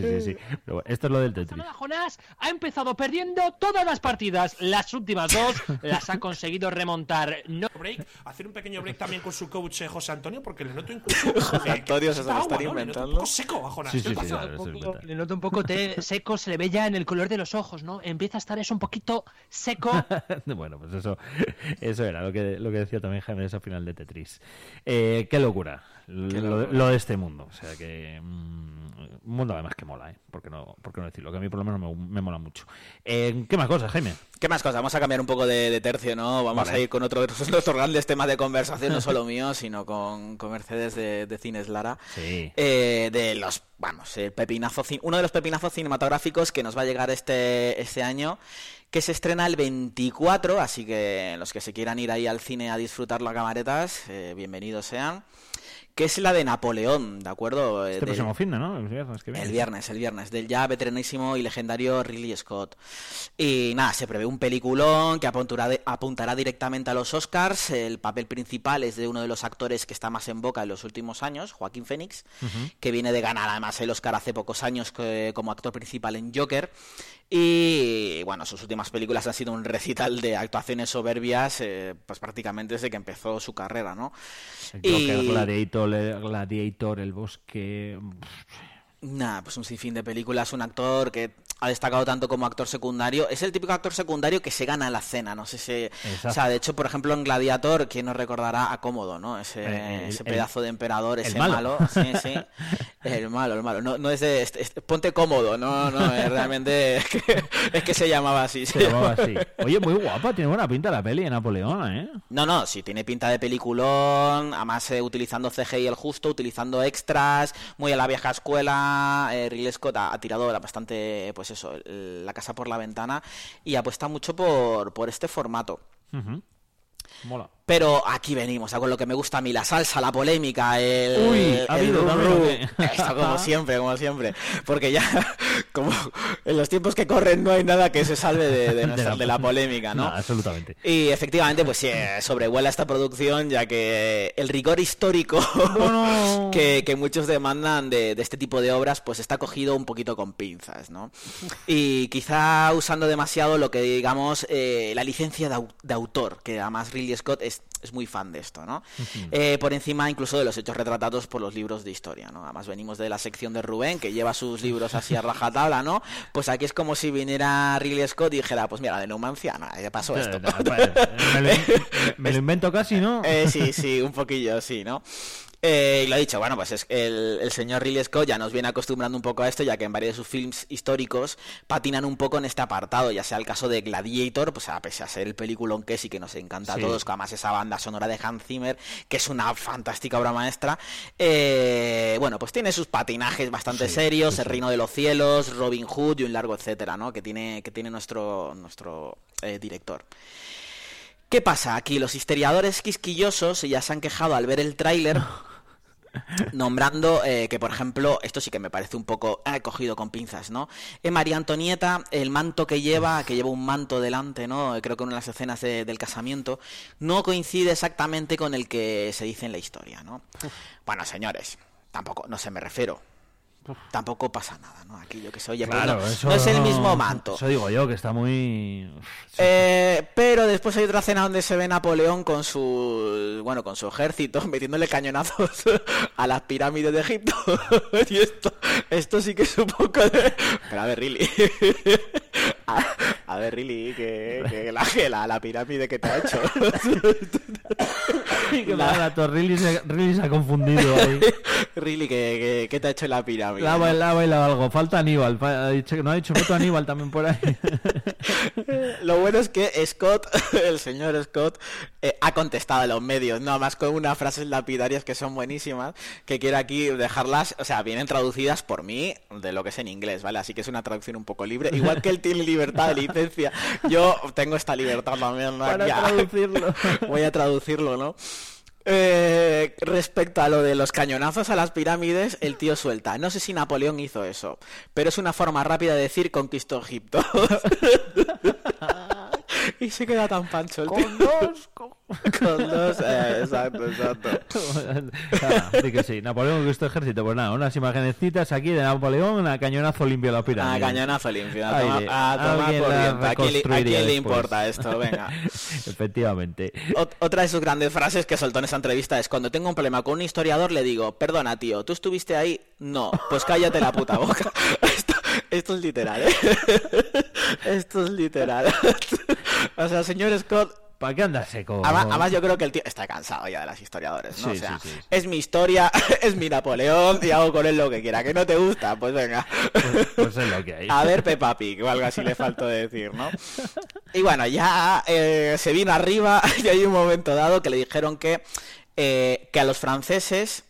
Sí, sí, sí. Pero bueno, esto es lo del Tetris. Jonás ha empezado perdiendo todas las partidas. Las últimas dos las ha conseguido remontar. No Break, hacer un pequeño break también con su coach eh, José Antonio porque le noto incluso. José Antonio se lo está ¿no? Le noto inventando. un poco seco a Jonás. Sí, sí, ¿Qué sí, claro, le noto un poco té seco, se le ve ya en el color de los ojos, ¿no? Empieza a estar eso un poquito seco. bueno, pues eso, eso era lo que, lo que decía también Jaime esa final de Tetris. Eh, qué locura, lo, lo de este mundo. O sea que mm, un mundo además que mola, ¿eh? ¿Por qué no, por qué no decirlo? Que a mí por lo menos me, me mola mucho. Eh, ¿Qué más cosas, Jaime? ¿Qué más cosas? Vamos a cambiar un poco de, de tercio, ¿no? Vamos Vale. a ir con otro de nuestros grandes temas de conversación, no solo mío, sino con, con Mercedes de, de Cines Lara. Sí. Eh, de los, vamos, el pepinazo, uno de los pepinazos cinematográficos que nos va a llegar este, este año, que se estrena el 24, así que los que se quieran ir ahí al cine a disfrutarlo a camaretas, eh, bienvenidos sean. Que es la de Napoleón, ¿de acuerdo? Este Del- próximo fin. El viernes que viene. el viernes, el viernes, del ya veteranísimo y legendario Ridley Scott. Y nada, se prevé un peliculón que apuntará, de- apuntará directamente a los Oscars. El papel principal es de uno de los actores que está más en boca en los últimos años, Joaquín Phoenix, que viene de ganar además el Oscar hace pocos años que- como actor principal en Joker. Y bueno, sus últimas películas han sido un recital de actuaciones soberbias, eh, pues prácticamente desde que empezó su carrera, ¿no? El Joker, Y- Gladiator, el, Gladiator, el bosque. Nada, pues un sinfín de películas, un actor que ha destacado tanto como actor secundario. Es el típico actor secundario que se gana la cena, no sé si... Exacto. O sea, de hecho, por ejemplo, en Gladiator, ¿quién nos recordará a Cómodo, no? Ese, El- ese el- pedazo de emperador, ese malo. malo. Sí, sí. El malo, el malo. No, no es de... este- este- ponte cómodo, no, no, es realmente... Es que, es que se llamaba así. Se llamaba así. Oye, muy guapa, tiene buena pinta la peli de Napoleón, ¿eh? No, no, sí, tiene pinta de peliculón, además eh, utilizando CGI el justo, utilizando extras, muy a la vieja escuela, eh, Ridley Scott ha, tirado bastante, pues eso, la casa por la ventana y apuesta mucho por, por este formato. Mola. Pero aquí venimos, a con lo que me gusta a mí, la salsa, la polémica, el... Uy, ¿ha el habido rum rum. Esto como siempre, como siempre. Porque ya, como en los tiempos que corren no hay nada que se salve de, de nuestra- de la polémica, ¿no? absolutamente. Y efectivamente, pues sí, eh, sobrevuela esta producción, ya que el rigor histórico Bueno. que, que muchos demandan de, de este tipo de obras, pues está cogido un poquito con pinzas, ¿no? Y quizá usando demasiado lo que digamos eh, la licencia de, de autor, que además Ridley Scott es, es muy fan de esto, ¿no? Eh, por encima incluso de los hechos retratados por los libros de historia, ¿no? Además venimos de la sección de Rubén, que lleva sus libros así a rajatabla, ¿no? Pues aquí es como si viniera Ridley Scott y dijera, pues mira, de Numancia, no, ya pasó esto. me, lo, me lo invento casi, ¿no? Eh, sí, sí, un poquillo, sí, ¿no? Eh, y lo dicho, bueno, pues es el, el señor Ridley Scott ya nos viene acostumbrando un poco a esto, ya que en varios de sus films históricos patinan un poco en este apartado, ya sea el caso de Gladiator, pues a pesar de ser el peliculón que sí que nos encanta Sí. a todos, además esa banda sonora de Hans Zimmer, que es una fantástica obra maestra, eh, bueno, pues tiene sus patinajes bastante serios, El Reino de los Cielos, Robin Hood y un largo etcétera, ¿no? Que tiene, que tiene nuestro, nuestro eh, director. ¿Qué pasa? Aquí los historiadores quisquillosos ya se han quejado al ver el tráiler nombrando eh, que, por ejemplo, esto sí que me parece un poco ah, cogido con pinzas, ¿no? Eh, María Antonieta, el manto que lleva, que lleva un manto delante, ¿no? Creo que en una de las escenas de- del casamiento, no coincide exactamente con el que se dice en la historia, ¿no? Bueno, señores, tampoco, no se me refiero. Tampoco pasa nada, ¿no? Aquí yo que sé, oye, pues Claro, no, eso no es el mismo manto. Eso digo yo, que está muy... Eh, pero después hay otra escena donde se ve Napoleón con su bueno con su ejército metiéndole cañonazos a las pirámides de Egipto y esto esto sí que es un poco de pero a ver Riley a, a ver Riley que, que la, la, la pirámide que te ha hecho que. Riley se, Riley se ha confundido ahí. Riley que, que, que te ha hecho la pirámide La ha bailado, bailado algo. Falta Aníbal. ha dicho no ha dicho foto Aníbal también por ahí. Lo bueno es que Scott, el señor Scott, eh, ha contestado a los medios, no más con unas frases lapidarias que son buenísimas, que quiero aquí dejarlas, o sea, vienen traducidas por mí de lo que es en inglés, ¿vale? Así que es una traducción un poco libre. Igual que él tiene libertad de licencia, yo tengo esta libertad también, ¿no? Para Ya. traducirlo. Voy a traducirlo, ¿no? Eh, respecto a lo de los cañonazos a las pirámides, el tío suelta. No sé si Napoleón hizo eso, pero es una forma rápida de decir conquistó Egipto. y se queda tan pancho el tío. Con dos. Con dos, eh, exacto, exacto. Ah, sí que sí. Napoleón conquistó ejército. Pues nada, unas imagenecitas aquí de Napoleón, a cañonazo limpio la pirámide. cañonazo limpio. A Aire. tomar, a tomar Alguien por la viento. ¿A quién, le- a quién le después. importa esto? Venga. Efectivamente. Ot- Otra de sus grandes frases que soltó en esa entrevista es cuando tengo un problema con un historiador le digo, perdona tío, ¿tú estuviste ahí? No, pues cállate la puta boca. Esto, es literal, ¿eh? Esto es literal. O sea, señor Scott, ¿Para qué andas seco? además, además yo creo que el tío está cansado ya de las historiadores, ¿no? Sí, o sea, sí, sí. es mi historia, es mi Napoleón y hago con él lo que quiera. ¿Que no te gusta? Pues venga. Pues, pues es lo que hay. A ver, Peppa Pig, o algo así le faltó decir, ¿no? Y bueno, ya eh, se vino arriba y hay un momento dado que le dijeron que, eh, que a los franceses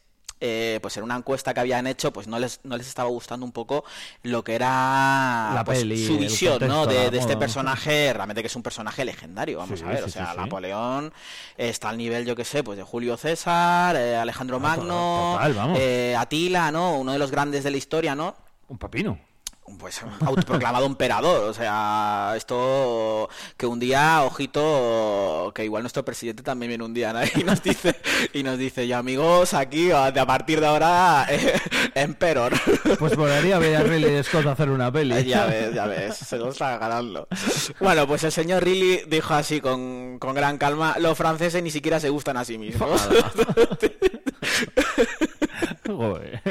eh, pues en una encuesta que habían hecho, pues no les, no les estaba gustando un poco lo que era La pues, peli, su visión, ¿no? De, este personaje, realmente que es un personaje legendario, vamos Sí, a ver. sí, o sea, sí. Napoleón está al nivel, yo que sé, pues de Julio César, eh, Alejandro Ah, Magno, total, eh, Atila, ¿no? Uno de los grandes de la historia, ¿no? Un papino. Pues autoproclamado emperador. O sea, esto que un día, ojito, que igual nuestro presidente también viene un día ¿no? y nos dice, y nos dice, ya amigos, aquí a a partir de ahora, eh, emperor. Pues molaría ver a Ridley Scott hacer una peli. ya ves, ya ves, se lo está ganando. Bueno, pues el señor Riley dijo así con, con gran calma, los franceses ni siquiera se gustan a sí mismos. Joder.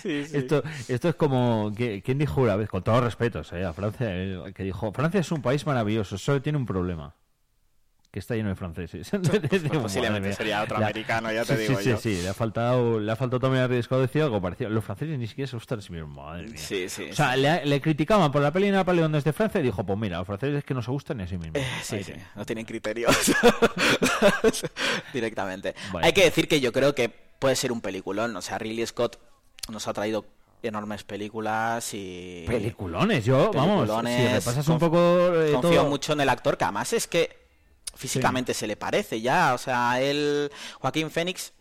Sí, sí. Esto, esto es como. ¿Quién dijo una vez? Con todos respetos eh, a Francia, eh, que dijo: Francia es un país maravilloso, solo tiene un problema. Que está lleno de franceses. Digo, posiblemente sería otro americano, ya te sí, digo sí, yo. Sí, sí, le ha faltado, le ha faltado también arriesgado decir algo parecido. Los franceses ni siquiera se gustan a sí mismos, madre mía. Sí, sí, O sea, le, le criticaban por la peli de Napoleón desde Francia y dijo: Pues mira, los franceses es que no se gustan ni a sí mismos. Eh, sí, sí, no tienen criterios directamente. Vaya. Hay que decir que yo creo que puede ser un peliculón. O sea, Ridley Scott nos ha traído enormes películas y... Peliculones, yo, vamos, si Peliculones, repasas un poco eh, Confío todo... mucho en el actor, que además es que físicamente se le parece ya. O sea, él, Joaquín Fénix,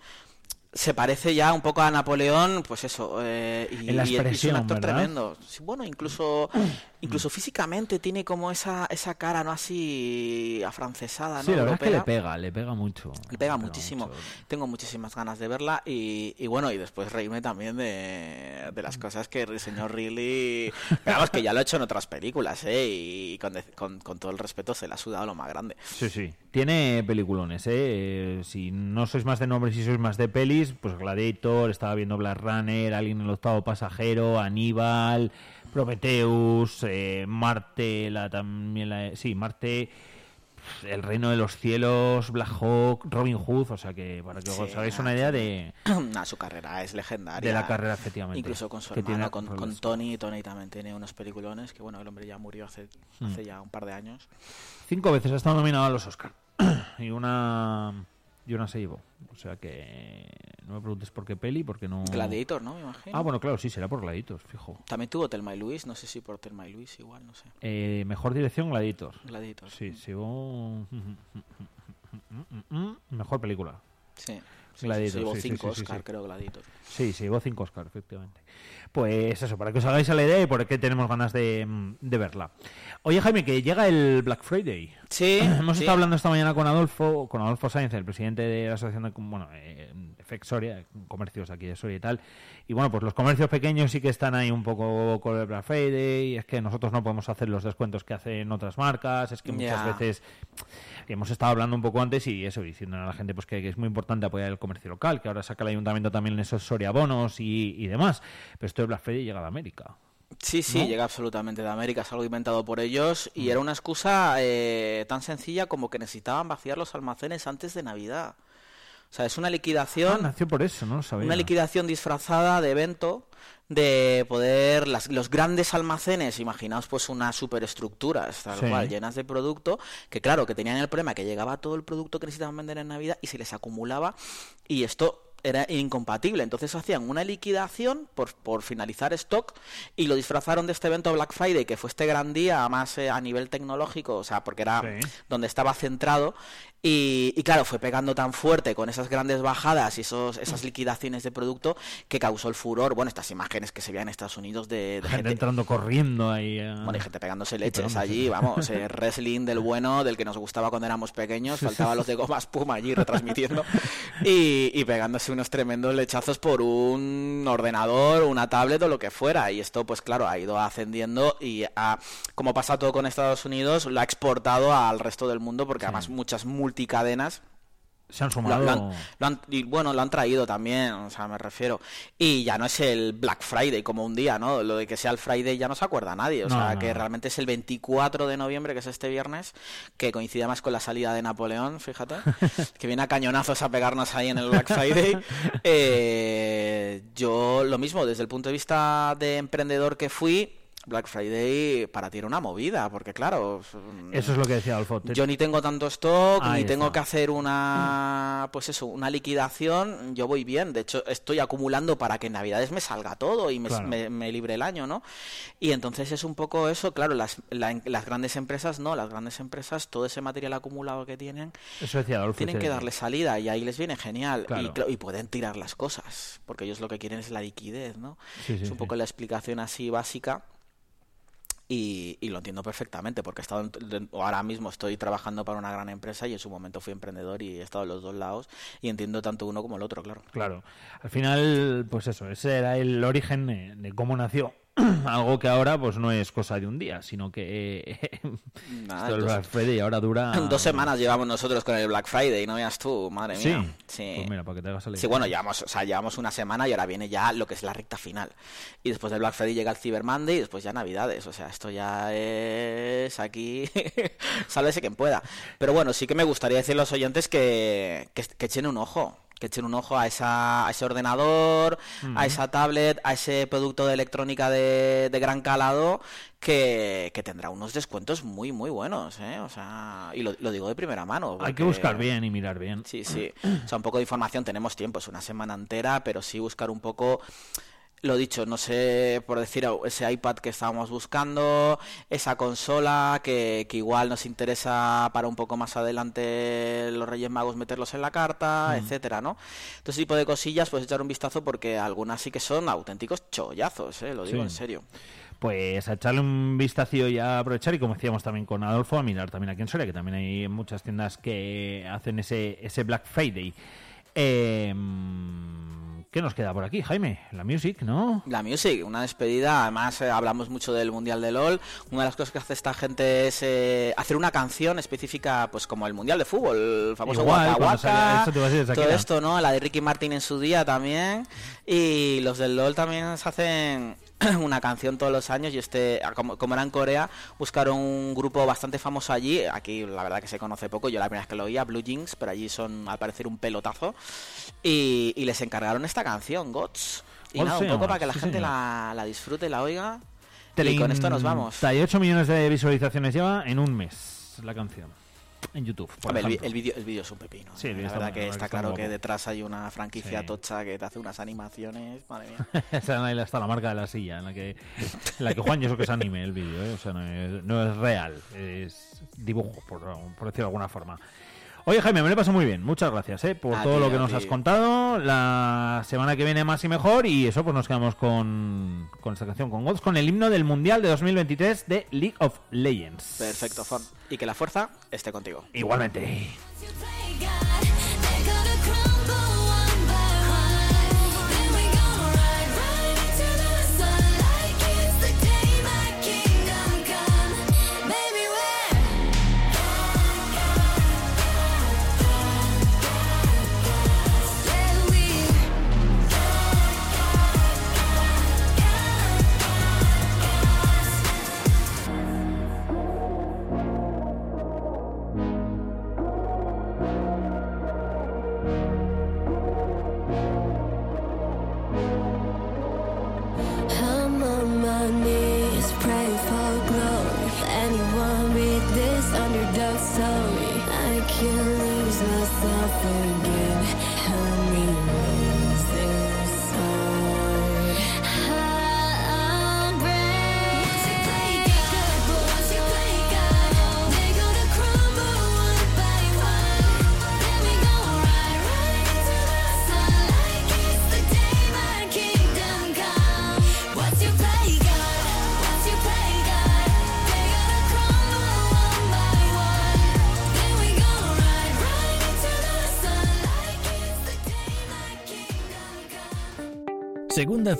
se parece ya un poco a Napoleón, pues eso. eh, y, la es un actor ¿verdad? tremendo. Bueno, incluso, incluso físicamente tiene como esa, esa cara, ¿no? Así afrancesada, ¿no? Sí, la verdad es que le pega, le pega mucho. Le pega muchísimo. mucho. Tengo muchísimas ganas de verla y, y bueno, y después reírme también de, de las cosas que el señor Ridley... Vamos, que ya lo ha hecho en otras películas, ¿eh? Y con, de- con- con todo el respeto se le ha sudado lo más grande. Sí, sí. Tiene peliculones, ¿eh? Si no sois más de nombres y sois más de pues Gladiator, estaba viendo Black Runner, Alien el octavo pasajero, Aníbal, Prometheus, eh, Marte, la también la... Sí, Marte... El Reino de los Cielos, Black Hawk, Robin Hood, o sea que para que os hagáis una idea de, Nah, su carrera es legendaria. de la carrera, efectivamente. Incluso con su tiene hermano, con. Tony. Tony también tiene unos peliculones que, bueno, el hombre ya murió hace, Mm. hace ya un par de años. Cinco veces ha estado nominado a los Oscar y una y una se llevó. O sea que no me preguntes por qué peli, porque no. Gladiator, ¿no? Me imagino. Ah, bueno, claro, sí, será por Gladiator, fijo. También tuvo Telma y Luis, no sé si por Telma y Luis igual, no sé. Eh, mejor dirección Gladiator. Gladiator. Sí, se llevó mejor película. Sí. Sí, Gladiator, se llevó sí, sí, cinco sí, sí, Oscar, sí. creo, Gladiator. Sí, se llevó cinco Oscar, efectivamente. Pues eso, para que os hagáis a la idea y por qué tenemos ganas de, de verla. Oye, Jaime, que llega el Black Friday. Sí, Hemos sí. estado hablando esta mañana con Adolfo, con Adolfo Sáenz, el presidente de la asociación de, bueno, eh, FX Soria, comercios aquí de Soria y tal. Y bueno, pues los comercios pequeños sí que están ahí un poco con el Black Friday. Y es que nosotros no podemos hacer los descuentos que hacen otras marcas. Es que muchas veces hemos estado hablando un poco antes y eso, diciendo a la gente pues que, que es muy importante apoyar el comercio local, que ahora saca el ayuntamiento también esos Soria bonos y, y demás. Pero esto de Black Friday llega de América. Sí, sí, ¿no? llega absolutamente de América, es algo inventado por ellos y era una excusa eh, tan sencilla como que necesitaban vaciar los almacenes antes de Navidad. O sea, es una Ah, liquidación, nació por eso, no sabía. una liquidación disfrazada de evento de poder las- los grandes almacenes, imaginaos pues unas superestructuras tal Sí. cual llenas de producto, que claro, que tenían el problema que llegaba todo el producto que necesitaban vender en Navidad y se les acumulaba y esto era incompatible. Entonces hacían una liquidación por, por finalizar stock y lo disfrazaron de este evento Black Friday, que fue este gran día, más eh, a nivel tecnológico, o sea, porque era Sí. donde estaba centrado. Y, y claro, fue pegando tan fuerte con esas grandes bajadas y esos, esas liquidaciones de producto que causó el furor. Bueno, estas imágenes que se veían en Estados Unidos de, de gente gente, entrando corriendo ahí. a- bueno, y gente pegándose leches pegándose. allí, vamos, eh, wrestling del bueno, del que nos gustaba cuando éramos pequeños, faltaban los de goma espuma allí retransmitiendo y, y pegándose unos tremendos lechazos por un ordenador, una tablet o lo que fuera. Y esto, pues claro, ha ido ascendiendo y ha, como pasa todo con Estados Unidos, lo ha exportado al resto del mundo porque además muchas multicadenas Se han sumado. lo han, lo han- y bueno, lo han traído también, o sea, me refiero. Y ya no es el Black Friday como un día, ¿no? Lo de que sea el Friday ya no se acuerda nadie. O No, sea, no, que realmente es el 24 de noviembre, que es este viernes, que coincide más con la salida de Napoleón, fíjate. que viene a cañonazos a pegarnos ahí en el Black Friday. Eh, yo lo mismo, desde el punto de vista de emprendedor que fui, Black Friday para ti era una movida, porque claro, Eso es lo que decía Adolfo. Te- yo ni tengo tanto stock, Ahí ni tengo está. que hacer una, pues eso, una liquidación, yo voy bien, de hecho estoy acumulando para que en Navidades me salga todo y me, Claro. me- me libre el año, ¿no? Y entonces es un poco eso, claro, las, la- las grandes empresas no, las grandes empresas, todo ese material acumulado que tienen, Eso decía Adolfo. tienen que darle salida y ahí les viene genial. Y, Claro. cl- y pueden tirar las cosas, porque ellos lo que quieren es la liquidez, ¿no? Sí, sí, es un sí. poco la explicación así básica. Y, y lo entiendo perfectamente, porque he estado en- ahora mismo estoy trabajando para una gran empresa y en su momento fui emprendedor y he estado en los dos lados y entiendo tanto uno como el otro, claro. Claro. Al final, pues eso, ese era el origen de cómo nació. Algo que ahora pues no es cosa de un día, sino que eh, esto Black Friday ahora dura... Dos semanas llevamos nosotros con el Black Friday, no veas tú, madre Sí. mía. Sí. Pues mira, para que te hagas Sí, bueno, llevamos, o sea, llevamos una semana y ahora viene ya lo que es la recta final. Y después del Black Friday llega el Cyber Monday y después ya Navidades. O sea, esto ya es aquí, sálvese quien pueda. Pero bueno, sí que me gustaría decir a los oyentes que, que, que echen un ojo. Que echen un ojo a, esa, a ese ordenador, a esa tablet, a ese producto de electrónica de, de gran calado que, que tendrá unos descuentos muy, muy buenos. ¿eh? O sea, y lo, lo digo de primera mano. Hay que buscar bien y mirar bien. Sí, sí. O sea, un poco de información tenemos tiempo, es una semana entera, pero sí buscar un poco. Lo dicho, no sé, por decir, ese iPad que estábamos buscando, esa consola que, que igual nos interesa para un poco más adelante los Reyes Magos meterlos en la carta, etcétera, ¿no? Todo ese tipo de cosillas, pues echar un vistazo porque algunas sí que son auténticos chollazos, ¿eh? Lo digo Sí. en serio. Pues a echarle un vistazo y a aprovechar, y como decíamos también con Adolfo, a mirar también aquí en Soria, que también hay muchas tiendas que hacen ese, ese Black Friday. Eh, ¿Qué nos queda por aquí, Jaime? La music, ¿no? La Music, una despedida. Además, eh, hablamos mucho del Mundial de LOL. Una de las cosas que hace esta gente es eh, hacer una canción específica, pues como el Mundial de Fútbol, el famoso Igual, Waka cuando Waka, salía- eso te iba a decir, todo esto, ¿no? La de Ricky Martin en su día también. Y los del LOL también se hacen una canción todos los años y este, como, como era en Corea, buscaron un grupo bastante famoso allí. Aquí la verdad que se conoce poco, yo la primera vez que lo oía, Blue Jeans, pero allí son al parecer un pelotazo. Y, y les encargaron esta canción, Gods. Y nada, un poco para que la sí, gente la, la disfrute, la oiga. Y con esto nos vamos. 38 millones de visualizaciones lleva en un mes la canción. En YouTube. por Hombre, el, vídeo el vídeo es un pepino. Sí, ¿eh? la verdad que está claro que detrás hay una franquicia Sí. tocha que te hace unas animaciones. Madre mía. Está la marca de la silla en la que, en la que Juan yo creo que es anime el vídeo, ¿eh? o sea, no es, no es real, es dibujo, por, por decirlo de alguna forma. Oye Jaime, me lo paso muy bien, muchas gracias ¿eh? por A todo lo que nos has contado. La semana que viene más y mejor y eso pues nos quedamos con, con esta canción, con Gods, con el himno del Mundial de 2023 de League of Legends. Perfecto, Fon. Y que la fuerza esté contigo. Igualmente.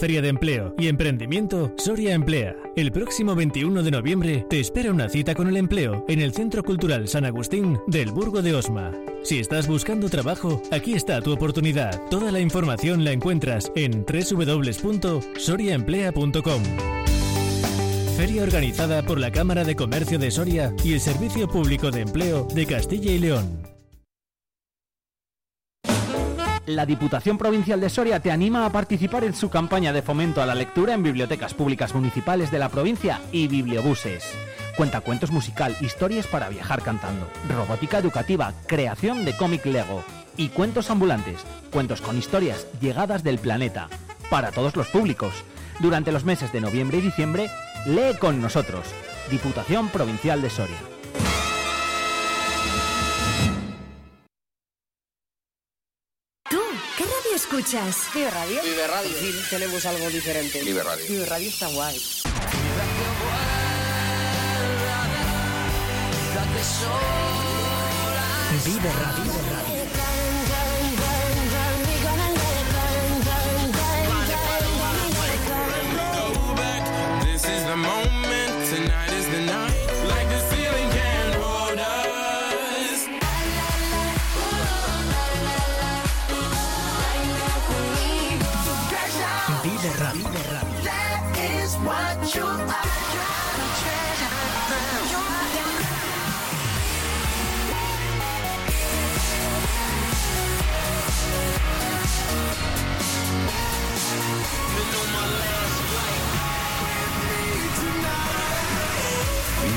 Feria de Empleo y Emprendimiento Soria Emplea. El próximo 21 de noviembre te espera una cita con el empleo en el Centro Cultural San Agustín del Burgo de Osma. Si estás buscando trabajo, aquí está tu oportunidad. Toda la información la encuentras en www.soriaemplea.com. Feria organizada por la Cámara de Comercio de Soria y el Servicio Público de Empleo de Castilla y León. La Diputación Provincial de Soria te anima a participar en su campaña de fomento a la lectura en bibliotecas públicas municipales de la provincia y bibliobuses. Cuentacuentos musical, historias para viajar cantando, robótica educativa, creación de cómic Lego y cuentos ambulantes, cuentos con historias llegadas del planeta, para todos los públicos. Durante los meses de noviembre y diciembre, lee con nosotros. Diputación Provincial de Soria. Escuchas? Vive Radio. Vive Radio. Sí, tenemos algo diferente. Vive Radio. Vive Radio está guay. Vive Radio. This is the moment,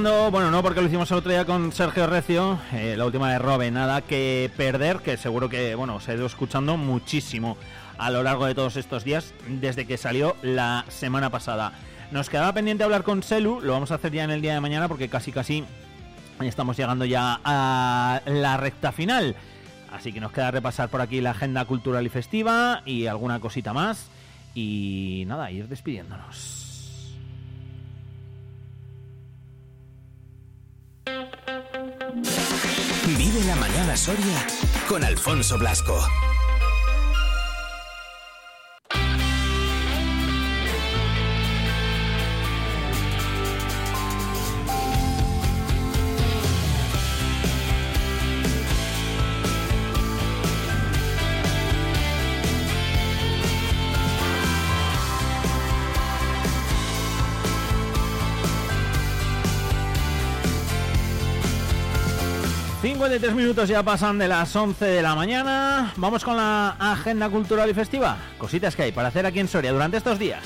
Bueno, no porque lo hicimos el otro día con Sergio Recio, eh, la última de Robe, nada que perder, que seguro que, bueno, se ha ido escuchando muchísimo a lo largo de todos estos días, desde que salió la semana pasada. Nos quedaba pendiente hablar con Selu, lo vamos a hacer ya en el día de mañana porque casi casi estamos llegando ya a la recta final. Así que nos queda repasar por aquí la agenda cultural y festiva y alguna cosita más. Y nada, ir despidiéndonos. Vive la mañana Soria con Alfonso Blasco. Tres minutos ya pasan de las 11 de la mañana. Vamos con la agenda cultural y festiva. Cositas que hay para hacer aquí en Soria durante estos días.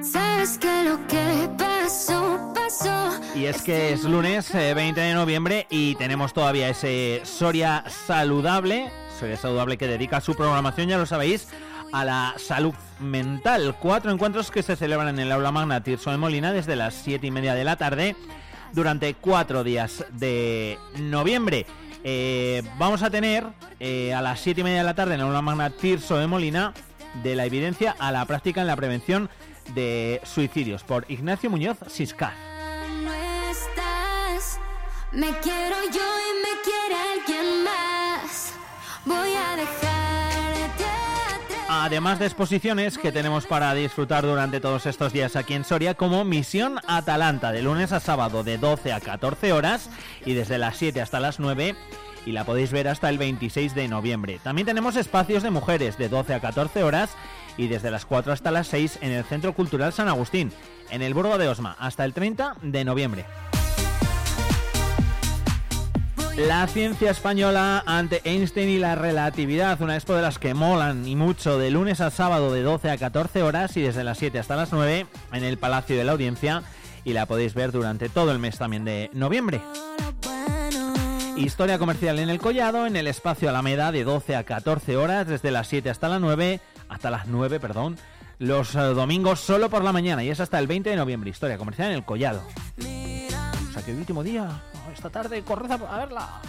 Sabes que lo que pasó, pasó. Y es que es lunes eh, 20 de noviembre y tenemos todavía ese Soria Saludable. Soria Saludable que dedica su programación, ya lo sabéis, a la salud mental. Cuatro encuentros que se celebran en el aula magna Tirso de Molina desde las siete y media de la tarde durante cuatro días de noviembre. Eh, vamos a tener eh, a las siete y media de la tarde en el aula magna Tirso de Molina de la evidencia a la práctica en la prevención de suicidios por Ignacio Muñoz Siscar. No estás. Me quiero yo Además de exposiciones que tenemos para disfrutar durante todos estos días aquí en Soria, como Misión Atalanta, de lunes a sábado de 12 a 14 horas y desde las 7 hasta las 9 y la podéis ver hasta el 26 de noviembre. También tenemos espacios de mujeres de 12 a 14 horas y desde las 4 hasta las 6 en el Centro Cultural San Agustín, en el Burgo de Osma, hasta el 30 de noviembre. La ciencia española ante Einstein y la relatividad, una expo de las que molan y mucho de lunes a sábado de 12 a 14 horas y desde las 7 hasta las 9 en el Palacio de la Audiencia y la podéis ver durante todo el mes también de noviembre. Historia comercial en el Collado, en el espacio Alameda de 12 a 14 horas, desde las 7 hasta las 9, hasta las 9, perdón, los eh, domingos solo por la mañana y es hasta el 20 de noviembre. Historia comercial en el Collado. O sea que el último día, esta tarde, corred a verla.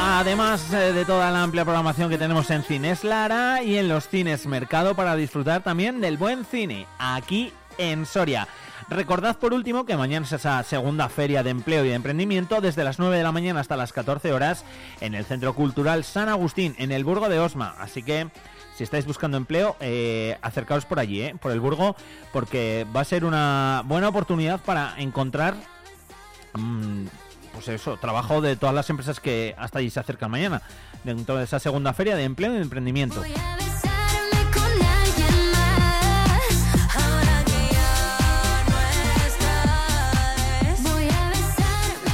Además eh, de toda la amplia programación que tenemos en Cines Lara y en los cines Mercado para disfrutar también del buen cine aquí en Soria. Recordad por último que mañana es esa segunda feria de empleo y de emprendimiento desde las 9 de la mañana hasta las 14 horas en el Centro Cultural San Agustín, en el Burgo de Osma. Así que si estáis buscando empleo, eh, acercaos por allí, eh, por el Burgo, porque va a ser una buena oportunidad para encontrar mm, pues eso, trabajo de todas las empresas que hasta allí se acercan mañana, dentro de esa segunda feria de empleo y de emprendimiento.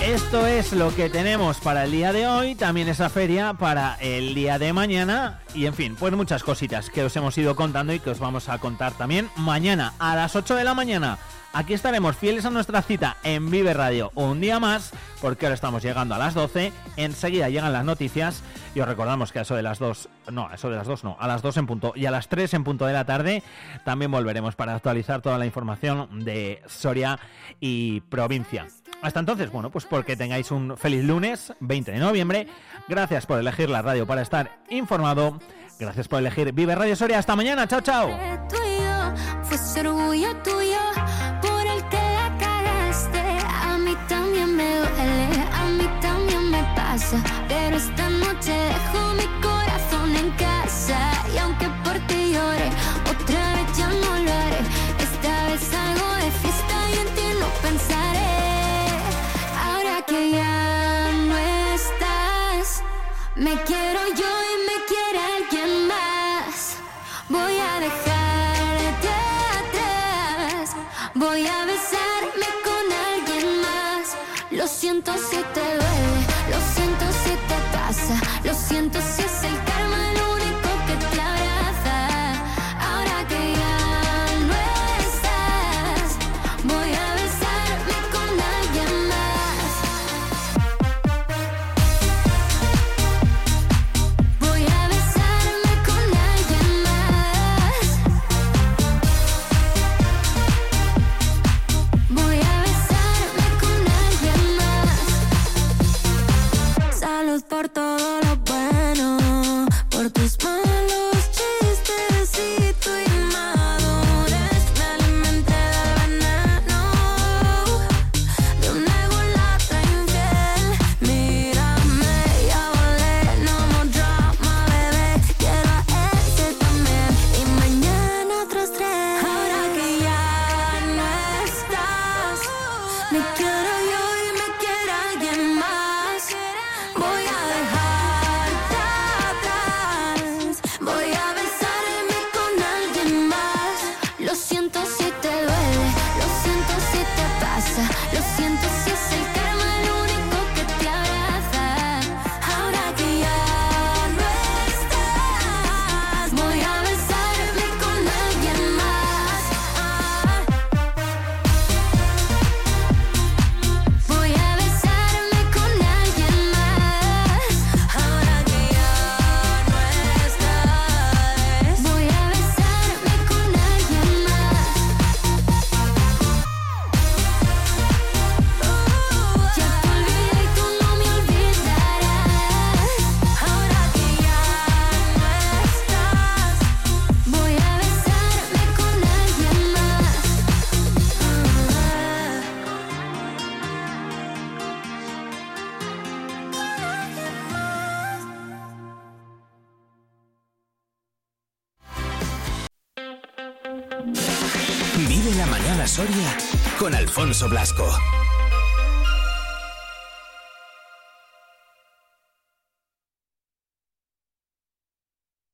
Esto es lo que tenemos para el día de hoy, también esa feria para el día de mañana y en fin, pues muchas cositas que os hemos ido contando y que os vamos a contar también mañana a las 8 de la mañana. Aquí estaremos fieles a nuestra cita en Vive Radio un día más, porque ahora estamos llegando a las 12, enseguida llegan las noticias y os recordamos que a eso de las 2, no, a eso de las 2 no, a las 2 en punto y a las 3 en punto de la tarde también volveremos para actualizar toda la información de Soria y provincia. Hasta entonces, bueno, pues porque tengáis un feliz lunes, 20 de noviembre. Gracias por elegir la radio para estar informado. Gracias por elegir Vive Radio Soria. Hasta mañana. Chao, chao. Yo, yo